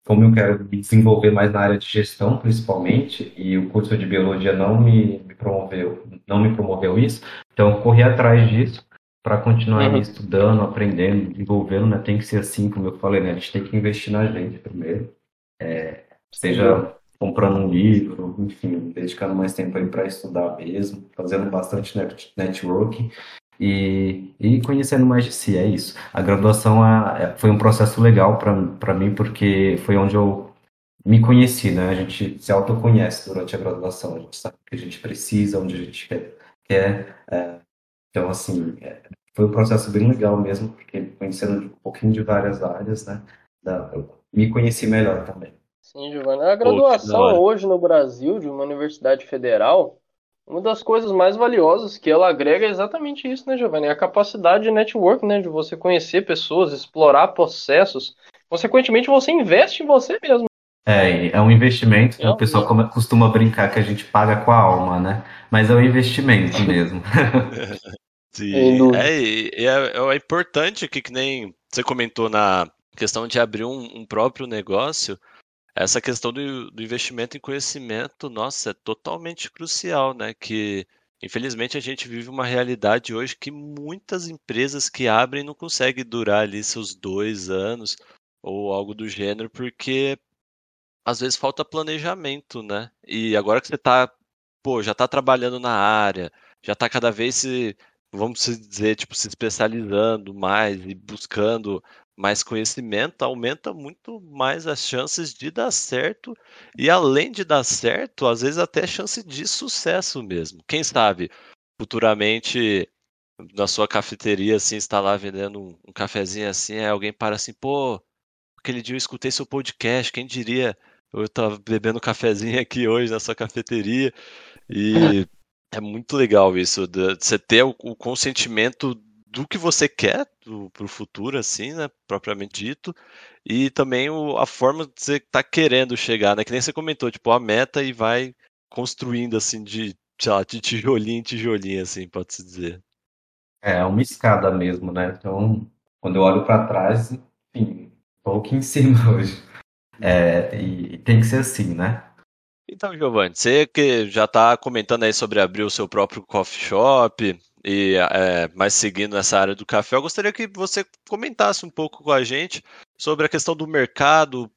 como eu quero me desenvolver mais na área de gestão, principalmente, e o curso de biologia não me, me promoveu, não me promoveu isso, então corri atrás disso para continuar uhum. estudando, aprendendo, desenvolvendo, né? Tem que ser assim, como eu falei, né? A gente tem que investir na gente primeiro, é, seja comprando um livro, enfim, dedicando mais tempo aí para estudar mesmo, fazendo bastante networking e, e conhecendo mais de si, é isso. A graduação é, foi um processo legal para mim, porque foi onde eu me conheci, né? A gente se autoconhece durante a graduação, a gente sabe o que a gente precisa, onde a gente quer. quer é, então, assim, é, foi um processo bem legal mesmo, porque conhecendo um pouquinho de várias áreas, né? Da, eu me conheci melhor também. Sim, Giovanni. A graduação Pô, hoje no Brasil, de uma universidade federal, uma das coisas mais valiosas que ela agrega é exatamente isso, né, Giovanni? É a capacidade de network, né? De você conhecer pessoas, explorar processos. Consequentemente, você investe em você mesmo. É, é um investimento. É, o pessoal costuma brincar que a gente paga com a alma, né? Mas é um investimento mesmo. Sim, é, é, é, importante que, que nem você comentou na questão de abrir um, um próprio negócio, essa questão do, do investimento em conhecimento, nossa, é totalmente crucial, né? Que infelizmente a gente vive uma realidade hoje que muitas empresas que abrem não conseguem durar ali seus dois anos ou algo do gênero, porque às vezes falta planejamento, né? E agora que você tá, pô, já tá trabalhando na área, já tá cada vez se, vamos dizer, tipo, se especializando mais e buscando mais conhecimento, aumenta muito mais as chances de dar certo. E além de dar certo, às vezes até chance de sucesso mesmo. Quem sabe futuramente na sua cafeteria, assim, está lá vendendo um, cafezinho assim, aí alguém para assim, pô, aquele dia eu escutei seu podcast, quem diria eu estava bebendo um cafezinho aqui hoje na sua cafeteria. E é muito legal isso, de você ter o consentimento do que você quer para o futuro, assim, né, propriamente dito, e também o, a forma que você está querendo chegar, né, que nem você comentou, tipo, a meta e vai construindo, assim, de, sei lá, de tijolinho em tijolinho, assim, pode-se dizer. É uma escada mesmo, né, então, quando eu olho para trás, enfim, tô aqui em cima hoje, é, e tem que ser assim, né. Então, Giovanni, você que já está comentando aí sobre abrir o seu próprio coffee shop, e é, mais seguindo nessa área do café, eu gostaria que você comentasse um pouco com a gente sobre a questão do mercado,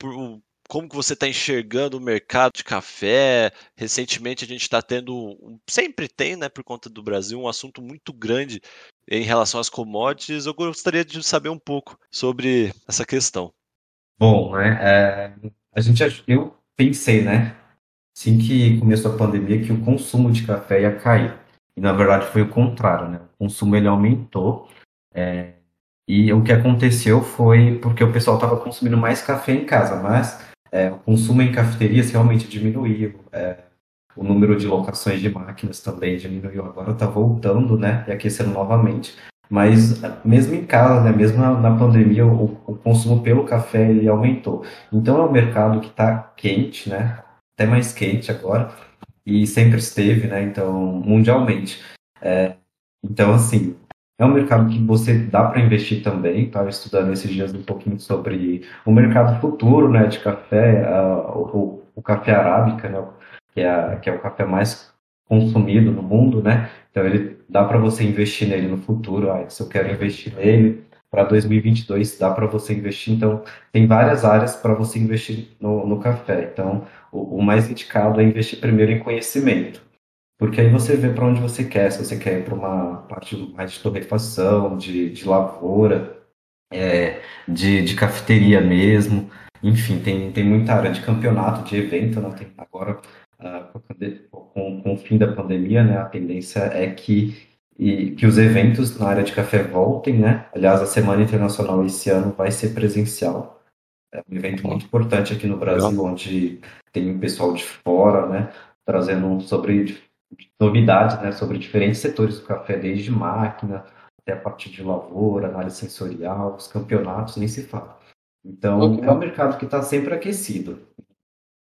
como que você está enxergando o mercado de café. Recentemente a gente está tendo, sempre tem, né, por conta do Brasil, um assunto muito grande em relação às commodities. Eu gostaria de saber um pouco sobre essa questão. Bom, né, é, a gente, eu pensei, né, assim que começou a pandemia, que o consumo de café ia cair. E na verdade foi o contrário, né? O consumo ele aumentou. É, e o que aconteceu foi porque o pessoal estava consumindo mais café em casa, mas é, o consumo em cafeterias realmente diminuiu. É, o número de locações de máquinas também diminuiu. Agora está voltando, né? E aquecendo novamente. Mas mesmo em casa, né, mesmo na, na pandemia, o, o, consumo pelo café ele aumentou. Então é um mercado que está quente, né? Até mais quente agora e sempre esteve, né? Então, mundialmente. É, então, assim, é um mercado que você dá para investir também. Estava estudando esses dias um pouquinho sobre o mercado futuro, né, de café, o, o, café arábica, né, que é, que é o café mais consumido no mundo, né? Então, ele dá para você investir nele no futuro. Ah, se eu quero investir nele, para 2022 dá para você investir. Então, tem várias áreas para você investir no, no café. Então, o, mais indicado é investir primeiro em conhecimento, porque aí você vê para onde você quer. Se você quer ir para uma parte mais de torrefação, de, de lavoura, é, de, de cafeteria mesmo. Enfim, tem, tem muita área de campeonato, de evento. Né? Tem agora, uh, com, com o fim da pandemia, né, a tendência é que e que os eventos na área de café voltem, né? Aliás, a Semana Internacional esse ano vai ser presencial. É um evento muito importante aqui no Brasil, onde tem um pessoal de fora, né? Trazendo sobre novidades, né? Sobre diferentes setores do café, desde máquina até a parte de lavoura, análise sensorial, os campeonatos, nem se fala. Então, okay. é um mercado que está sempre aquecido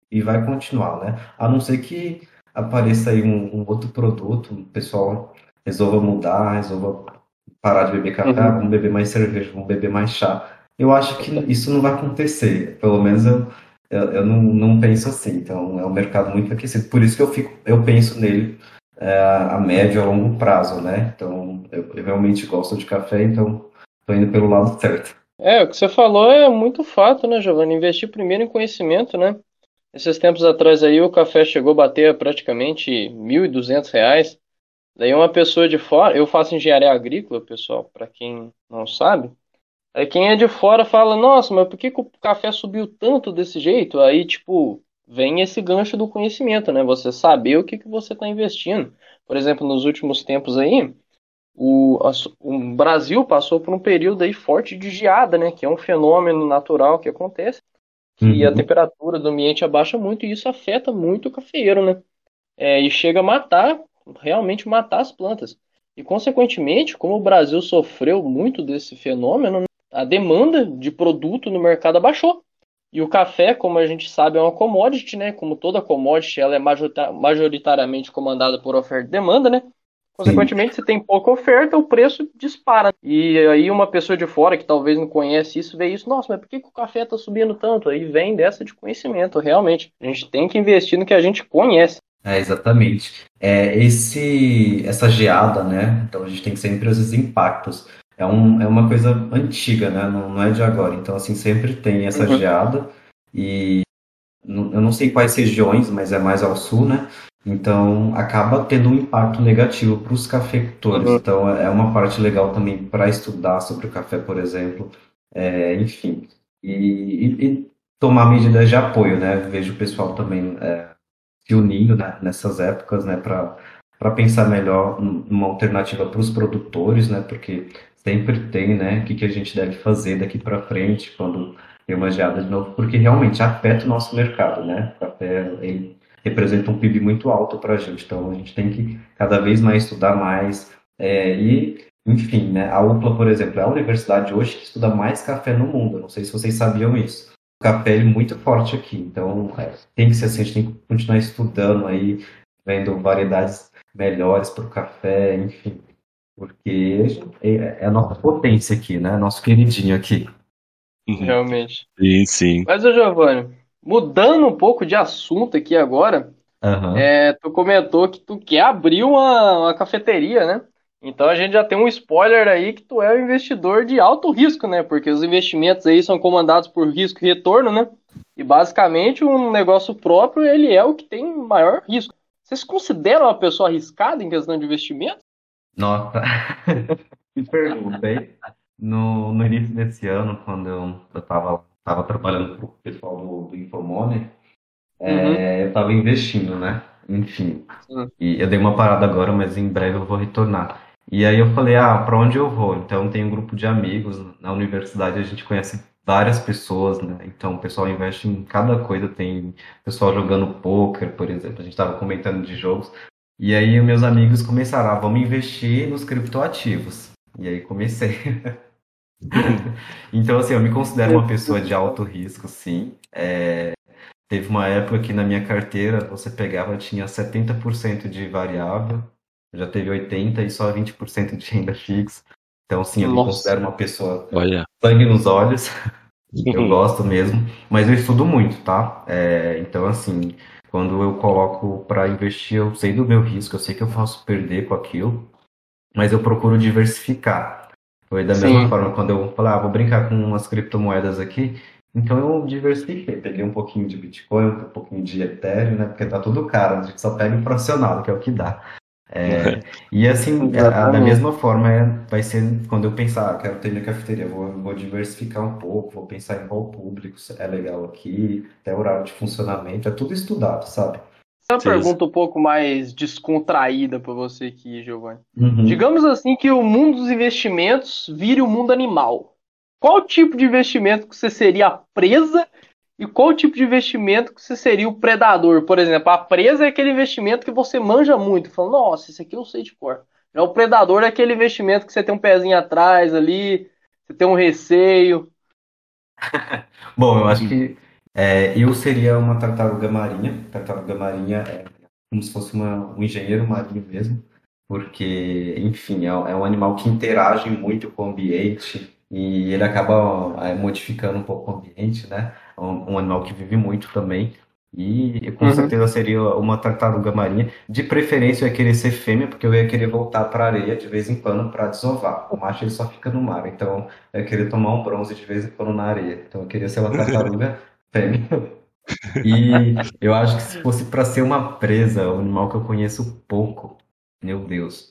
e vai continuar, né? A não ser que apareça aí um, um outro produto, o pessoal resolva mudar, resolva parar de beber café, uhum. vamos beber mais cerveja, vamos beber mais chá. Eu acho que isso não vai acontecer. Pelo menos eu, eu, eu não, não, penso assim. Então é um mercado muito aquecido. Por isso que eu fico, eu penso nele é, a médio a longo prazo, né? Então eu, eu realmente gosto de café, então estou indo pelo lado certo. É, o que você falou é muito fato, né, Giovanni? Investir primeiro em conhecimento, né? Esses tempos atrás aí o café chegou a bater praticamente R$ 1.200. Daí uma pessoa de fora, eu faço engenharia agrícola, pessoal, para quem não sabe. Aí quem é de fora fala, nossa, mas por que, que o café subiu tanto desse jeito? Aí, tipo, vem esse gancho do conhecimento, né? Você saber o que, que você está investindo. Por exemplo, nos últimos tempos aí, o, o Brasil passou por um período aí forte de geada, né? Que é um fenômeno natural que acontece. E a uhum. temperatura do ambiente abaixa muito e isso afeta muito o cafeeiro, né? É, e chega a matar realmente matar as plantas. E, consequentemente, como o Brasil sofreu muito desse fenômeno, a demanda de produto no mercado abaixou. E o café, como a gente sabe, é uma commodity, né? Como toda commodity, ela é majoritariamente comandada por oferta e demanda, né? Consequentemente, se tem pouca oferta, o preço dispara. E aí uma pessoa de fora que talvez não conhece isso, vê isso, nossa, mas por que, que o café está subindo tanto? Aí vem dessa de conhecimento, realmente. A gente tem que investir no que a gente conhece. É, exatamente. É, esse, essa geada, né? Então a gente tem sempre esses impactos. É, um, é uma coisa antiga, né? Não, não é de agora. Então, assim, sempre tem essa uhum. geada. E eu não sei quais regiões, mas é mais ao sul, né? Então, acaba tendo um impacto negativo para os cafeicultores. Uhum. Então, é uma parte legal também para estudar sobre o café, por exemplo. É, enfim. E, e, e, tomar medidas de apoio, né? Vejo o pessoal também é, se unindo né, nessas épocas, né? Para pensar melhor numa alternativa para os produtores, né? Porque sempre tem, né? O que, que a gente deve fazer daqui para frente, quando tem uma geada de novo, porque realmente afeta o nosso mercado, né? O café, ele representa um PIB muito alto para a gente. Então a gente tem que cada vez mais estudar mais. É, e, enfim, né, a UPLA, por exemplo, é a universidade hoje que estuda mais café no mundo. Não sei se vocês sabiam isso. O café é muito forte aqui. Então é, tem que ser assim, a gente tem que continuar estudando aí, vendo variedades melhores para o café, enfim. Porque é, é a nossa potência aqui, né? Nosso queridinho aqui. Realmente. Sim, sim. Mas, ô Giovanni, Mudando um pouco de assunto aqui agora, uhum. é, tu comentou que tu quer abrir uma, uma cafeteria, né? Então a gente já tem um spoiler aí que tu é um investidor de alto risco, né? Porque os investimentos aí são comandados por risco e retorno, né? E basicamente um negócio próprio, ele é o que tem maior risco. Vocês consideram uma pessoa arriscada em questão de investimento? Nossa, que pergunta, hein? No, no início desse ano, quando eu, eu tava estava trabalhando para o pessoal do, do Infomoney, é, uhum. eu estava investindo, né? Enfim. Uhum. E eu dei uma parada agora, mas em breve eu vou retornar. E aí eu falei, ah, para onde eu vou? Então tem um grupo de amigos na universidade, a gente conhece várias pessoas, né? Então o pessoal investe em cada coisa, tem pessoal jogando poker, por exemplo, a gente estava comentando de jogos. E aí meus amigos começaram, ah, vamos investir nos criptoativos. E aí comecei. então, assim, eu me considero uma pessoa de alto risco, sim. É, teve uma época que na minha carteira você pegava, tinha 70% de variável, já teve 80% e só 20% de renda fixa. Então, sim, eu Nossa. me considero uma pessoa Olha. sangue nos olhos. eu gosto mesmo, mas eu estudo muito, tá? É, então, assim, quando eu coloco para investir, eu sei do meu risco, eu sei que eu posso perder com aquilo, mas eu procuro diversificar. Foi da mesma Sim. forma quando eu falei, ah, vou brincar com umas criptomoedas aqui. Então eu diversifiquei, peguei um pouquinho de Bitcoin, um pouquinho de Ethereum, né? Porque tá tudo caro, a gente só pega o fracionado, que é o que dá. É, e assim, é, a, da mesma forma, é, vai ser quando eu pensar, ah, quero ter minha cafeteria, vou, vou diversificar um pouco, vou pensar em qual público é legal aqui, até horário de funcionamento, é tudo estudado, sabe? Uma pergunta um pouco mais descontraída para você aqui, Giovanni. Uhum. Digamos assim que o mundo dos investimentos vire o mundo animal. Qual tipo de investimento que você seria a presa e qual tipo de investimento que você seria o predador? Por exemplo, a presa é aquele investimento que você manja muito, falando, nossa, isso aqui eu sei de cor. Já o predador é aquele investimento que você tem um pezinho atrás ali, você tem um receio. Bom, eu acho que é, eu seria uma tartaruga marinha. Tartaruga marinha é como se fosse uma, um engenheiro marinho mesmo, porque, enfim, é, é um animal que interage muito com o ambiente e ele acaba é, modificando um pouco o ambiente, né? Um, um animal que vive muito também. E com uhum. certeza seria uma tartaruga marinha. De preferência eu ia querer ser fêmea, porque eu ia querer voltar para a areia de vez em quando para desovar. O macho ele só fica no mar, então eu ia querer tomar um bronze de vez em quando na areia. Então eu queria ser uma tartaruga e eu acho que se fosse para ser uma presa, um animal que eu conheço pouco, meu Deus,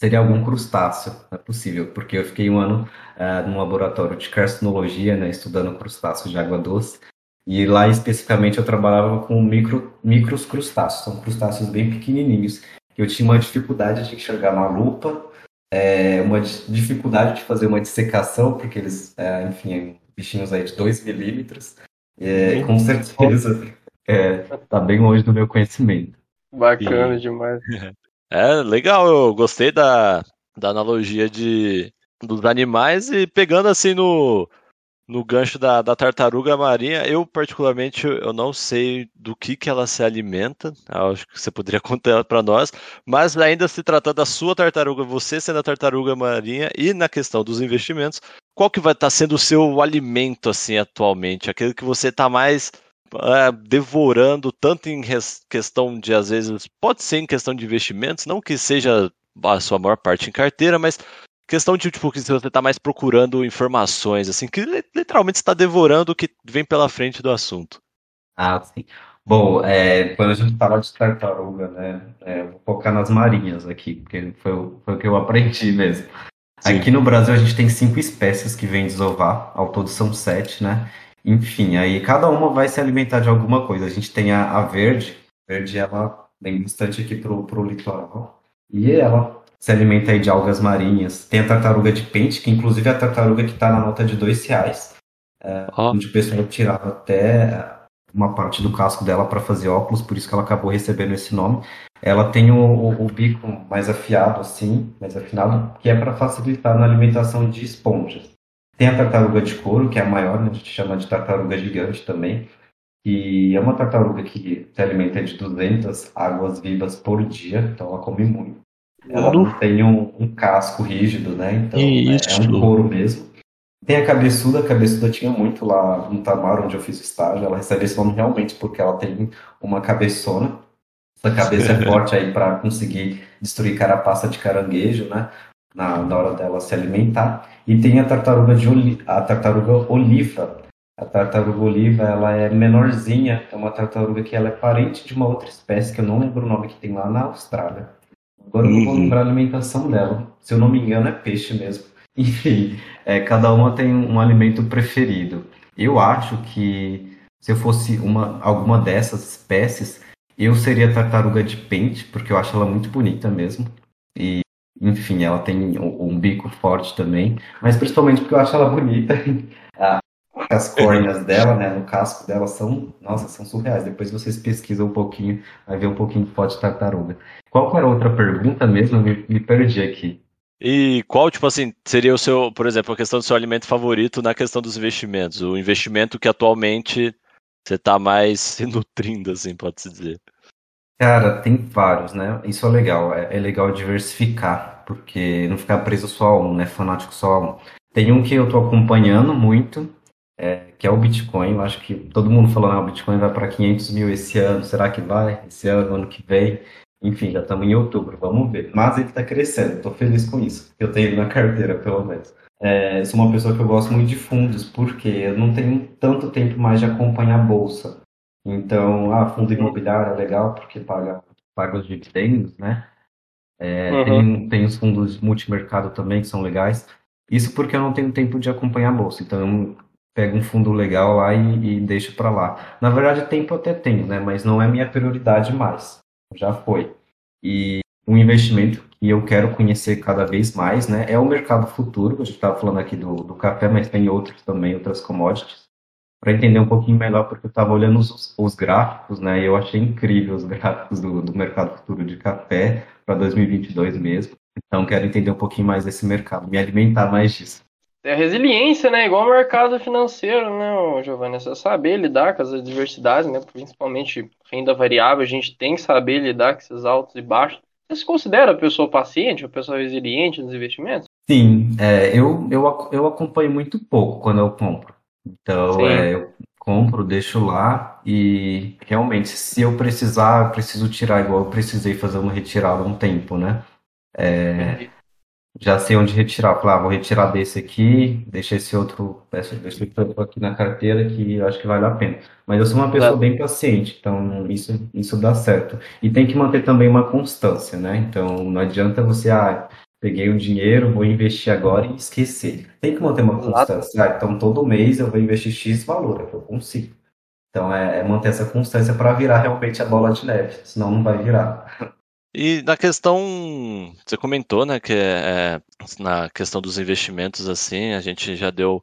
seria algum crustáceo, é possível, porque eu fiquei um ano uh, num laboratório de carcinologia, né, estudando crustáceos de água doce, e lá especificamente eu trabalhava com micro, micros crustáceos, são crustáceos bem pequenininhos, eu tinha uma dificuldade de enxergar na lupa, é, uma dificuldade de fazer uma dissecação, porque eles, é, enfim, bichinhos aí de 2 milímetros, é, com certeza. É, tá bem longe do meu conhecimento. Bacana e... demais. É, legal, eu gostei da, da analogia de, dos animais e pegando assim no, no gancho da, da tartaruga marinha, eu particularmente eu não sei do que, que ela se alimenta, acho que você poderia contar para nós, mas ainda se tratando da sua tartaruga, você sendo a tartaruga marinha e na questão dos investimentos, qual que vai estar tá sendo o seu alimento assim atualmente? Aquele que você está mais é, devorando tanto em questão de, às vezes, pode ser em questão de investimentos, não que seja a sua maior parte em carteira, mas questão de, tipo, que você está mais procurando informações, assim, que literalmente está devorando o que vem pela frente do assunto. Ah, sim. Bom, é, quando a gente fala de tartaruga, né, é, vou focar nas marinhas aqui, porque foi, foi o que eu aprendi mesmo. Sim. Aqui no Brasil a gente tem cinco espécies que vêm desovar, ao todo são sete, né? Enfim, aí cada uma vai se alimentar de alguma coisa. A gente tem a, a verde, a verde ela vem bastante aqui pro, pro litoral, e ela se alimenta aí de algas marinhas. Tem a tartaruga de pente, que inclusive é a tartaruga que está na nota de dois reais, é, oh. onde o pessoal tirava até uma parte do casco dela para fazer óculos, por isso que ela acabou recebendo esse nome. Ela tem o, o, o bico mais afiado, assim, mais afinado, que é para facilitar na alimentação de esponjas. Tem a tartaruga de couro, que é a maior, né? a gente chama de tartaruga gigante também, e é uma tartaruga que se alimenta de 200 águas vivas por dia, então ela come muito. Ela não tem um, um casco rígido, né? Então é, é um couro mesmo. Tem a cabeçuda, a cabeçuda tinha muito lá no Tamar, onde eu fiz estágio. Ela recebe esse nome realmente porque ela tem uma cabeçona. Essa cabeça é forte aí para conseguir destruir carapaça de caranguejo, né? Na, na hora dela se alimentar. E tem a tartaruga de a tartaruga oliva. A tartaruga oliva, ela é menorzinha, é uma tartaruga que ela é parente de uma outra espécie que eu não lembro o nome que tem lá na Austrália. Agora eu não vou uhum. lembrar a alimentação dela. Se eu não me engano, é peixe mesmo. Enfim, é, cada uma tem um alimento preferido. Eu acho que se eu fosse uma, alguma dessas espécies, eu seria tartaruga de pente, porque eu acho ela muito bonita mesmo. E, enfim, ela tem um, bico forte também, mas principalmente porque eu acho ela bonita. As córneas dela, né, no casco dela são, nossa, são surreais. Depois vocês pesquisam um pouquinho, vai ver um pouquinho de foto de tartaruga. Qual era a outra pergunta mesmo? Eu me, me perdi aqui. E qual, tipo assim, seria o seu, por exemplo, a questão do seu alimento favorito na questão dos investimentos? O investimento que atualmente você está mais se nutrindo, assim, pode-se dizer. Cara, tem vários, né? Isso é legal, é, é, legal diversificar, porque não ficar preso só a um, né? Fanático só a um. Tem um que eu tô acompanhando muito, é, que é o Bitcoin. Eu acho que todo mundo falando, ah, o Bitcoin vai para 500 mil esse ano, será que vai? Esse ano, ano que vem? Enfim, já estamos em outubro, vamos ver. Mas ele está crescendo, estou feliz com isso. Eu tenho na carteira, pelo menos. É, sou uma pessoa que eu gosto muito de fundos, porque eu não tenho tanto tempo mais de acompanhar a bolsa. Então, ah, fundo imobiliário é legal porque paga, paga os dividendos, né? É, uhum. tem, tem os fundos multimercado também que são legais. Isso porque eu não tenho tempo de acompanhar a bolsa. Então, eu pego um fundo legal lá e, e deixo para lá. Na verdade, tempo até tenho, né? Mas não é minha prioridade mais já foi. E um investimento que eu quero conhecer cada vez mais, né, é o mercado futuro. A gente estava falando aqui do, do café, mas tem outros também, outras commodities. Para entender um pouquinho melhor, porque eu estava olhando os, os, gráficos, né, e eu achei incrível os gráficos do, do mercado futuro de café para 2022 mesmo. Então, quero entender um pouquinho mais desse mercado, me alimentar mais disso. É resiliência, né? Igual o mercado financeiro, né, Giovanni? É só saber lidar com as adversidades, né? Principalmente renda variável, a gente tem que saber lidar com esses altos e baixos. Você se considera a pessoa paciente, a pessoa resiliente nos investimentos? Sim, é, eu, eu, eu acompanho muito pouco quando eu compro. Então, é, eu compro, deixo lá e realmente, se eu precisar, eu preciso tirar, igual eu precisei fazer uma retirada um tempo, né? É, já sei onde retirar. Falar, ah, vou retirar desse aqui, deixa esse outro, esse outro aqui na carteira que eu acho que vale a pena. Mas eu sou uma pessoa bem paciente, então isso, isso dá certo. E tem que manter também uma constância, né? Então não adianta você, ah, peguei o dinheiro, vou investir agora e esquecer. Tem que manter uma constância. Ah, então todo mês eu vou investir X valor, é que eu consigo. Então é, é manter essa constância para virar realmente a bola de neve, senão não vai virar. E na questão, você comentou, né, que é, é, na questão dos investimentos, assim, a gente já deu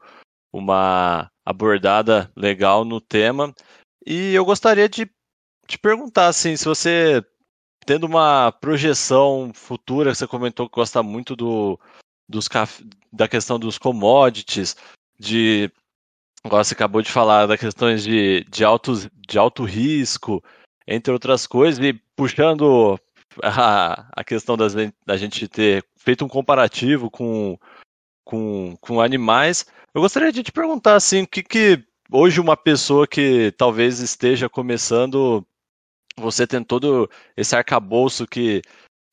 uma abordada legal no tema. E eu gostaria de te perguntar, assim, se você, tendo uma projeção futura, você comentou que gosta muito do, dos, da questão dos commodities, de, agora você acabou de falar das questões de, de, alto, de alto risco, entre outras coisas, e puxando a, a questão das, da gente ter feito um comparativo com, com, com animais, eu gostaria de te perguntar assim, o que, que hoje uma pessoa que talvez esteja começando, você tem todo esse arcabouço que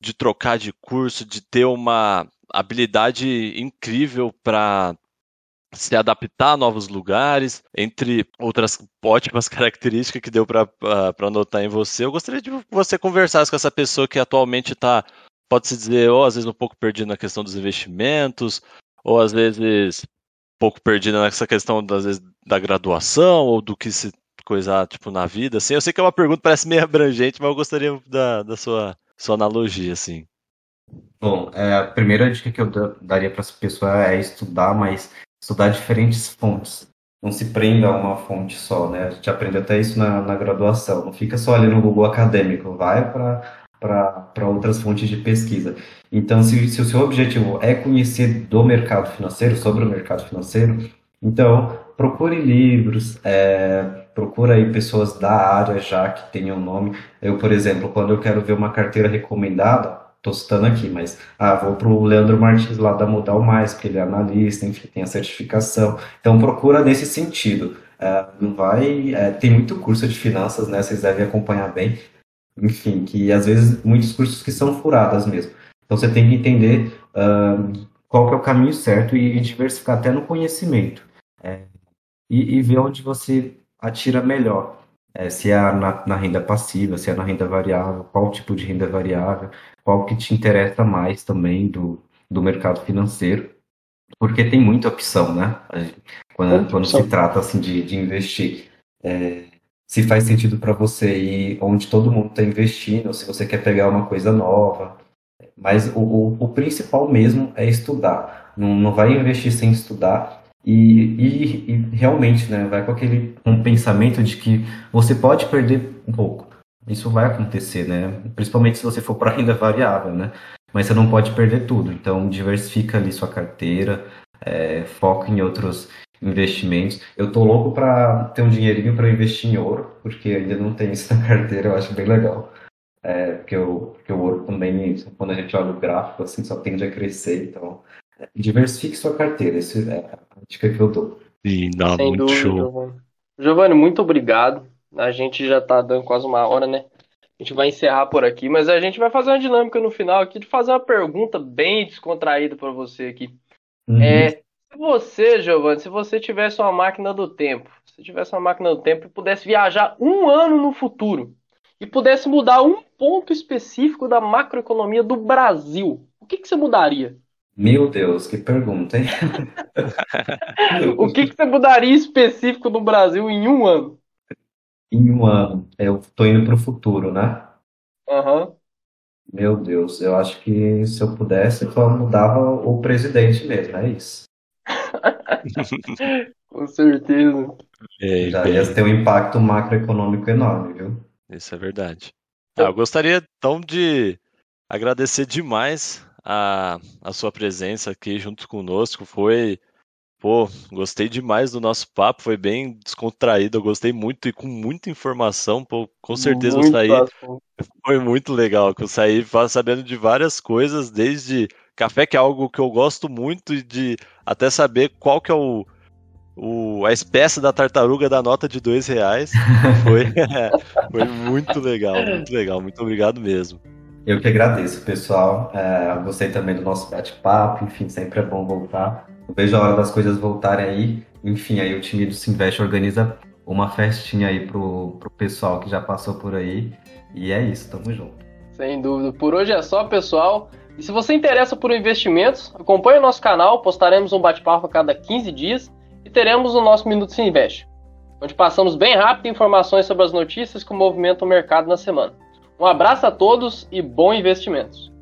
de trocar de curso, de ter uma habilidade incrível para se adaptar a novos lugares, entre outras ótimas características que deu para notar em você. Eu gostaria de você conversasse com essa pessoa que atualmente está, pode-se dizer, ou às vezes um pouco perdida na questão dos investimentos, ou às vezes um pouco perdida nessa questão vezes, da graduação, ou do que se coisar tipo na vida. Assim, eu sei que é uma pergunta parece meio abrangente, mas eu gostaria da, da sua, sua analogia, assim. Bom, é, a primeira dica que eu daria para essa pessoa é estudar, mas estudar diferentes fontes. Não se prenda a uma fonte só, né? A gente aprende até isso na, na graduação. Não fica só ali no Google acadêmico, vai para outras fontes de pesquisa. Então, se, se o seu objetivo é conhecer do mercado financeiro, sobre o mercado financeiro, então procure livros, é, procura aí pessoas da área já que tenham nome. Eu, por exemplo, quando eu quero ver uma carteira recomendada, Estou citando aqui, mas ah, vou para o Leandro Martins lá da Modal Mais, porque ele é analista, enfim, tem a certificação. Então procura nesse sentido. É, não vai. É, tem muito curso de finanças, né? Vocês devem acompanhar bem. Enfim, que às vezes muitos cursos que são furadas mesmo. Então você tem que entender uh, qual que é o caminho certo e, e diversificar até no conhecimento. É, e, e ver onde você atira melhor. É, se é na, na, renda passiva, se é na renda variável, qual tipo de renda variável, qual que te interessa mais também do, do mercado financeiro, porque tem muita opção, né? Quando, quando se trata assim de, de investir. É, se faz sentido para você ir onde todo mundo está investindo, se você quer pegar uma coisa nova. Mas o, o, o principal mesmo é estudar. Não, não vai investir sem estudar e, e, e, realmente, né, vai com aquele um pensamento de que você pode perder um pouco. Isso vai acontecer, né? Principalmente se você for para renda variável, né? Mas você não pode perder tudo. Então, diversifica ali sua carteira, é, foca em outros investimentos. Eu tô louco para ter um dinheirinho para investir em ouro, porque ainda não tem isso na carteira. Eu acho bem legal. É, porque, o, porque o ouro também, quando a gente olha o gráfico, assim, só tende a crescer. Então, diversifique sua carteira. Essa é a dica que eu dou. Sim, dá Sem muito dúvida, show. Giovanni. Giovanni, muito obrigado. A gente já tá dando quase uma hora, né? A gente vai encerrar por aqui, mas a gente vai fazer uma dinâmica no final aqui de fazer uma pergunta bem descontraída para você aqui. Uhum. É, se você, Giovanni, se você tivesse uma máquina do tempo, se tivesse uma máquina do tempo e pudesse viajar um ano no futuro e pudesse mudar um ponto específico da macroeconomia do Brasil, o que, que você mudaria? Meu Deus, que pergunta, hein? o que, que você mudaria específico no Brasil em um ano? Em um ano, eu tô indo pro futuro, né? Aham. Uhum. Meu Deus, eu acho que se eu pudesse, eu mudava o presidente mesmo, é isso. Com certeza. É, Já ia ter um impacto macroeconômico enorme, viu? Isso é verdade. Ah, eu gostaria então de agradecer demais a, a sua presença aqui junto conosco. Foi, pô, gostei demais do nosso papo, foi bem descontraído, eu gostei muito e com muita informação, pô, com certeza muito eu saí. Fácil. Foi muito legal, que eu saí sabendo de várias coisas, desde café, que é algo que eu gosto muito, e de até saber qual que é o, o, a espécie da tartaruga da nota de dois reais. Foi, foi muito legal, muito legal. Muito obrigado mesmo. Eu que agradeço, pessoal. É, gostei também do nosso bate-papo. Enfim, sempre é bom voltar. Eu vejo a hora das coisas voltarem aí. Enfim, aí o time do Sinvest organiza uma festinha aí pro, pro pessoal que já passou por aí. E é isso, tamo junto. Sem dúvida. Por hoje é só, pessoal. E se você interessa por investimentos, acompanhe o nosso canal. Postaremos um bate-papo a cada 15 dias e teremos o nosso Minuto Se Investe, onde passamos bem rápido informações sobre as notícias que movimentam o mercado na semana. Um abraço a todos e bons investimentos!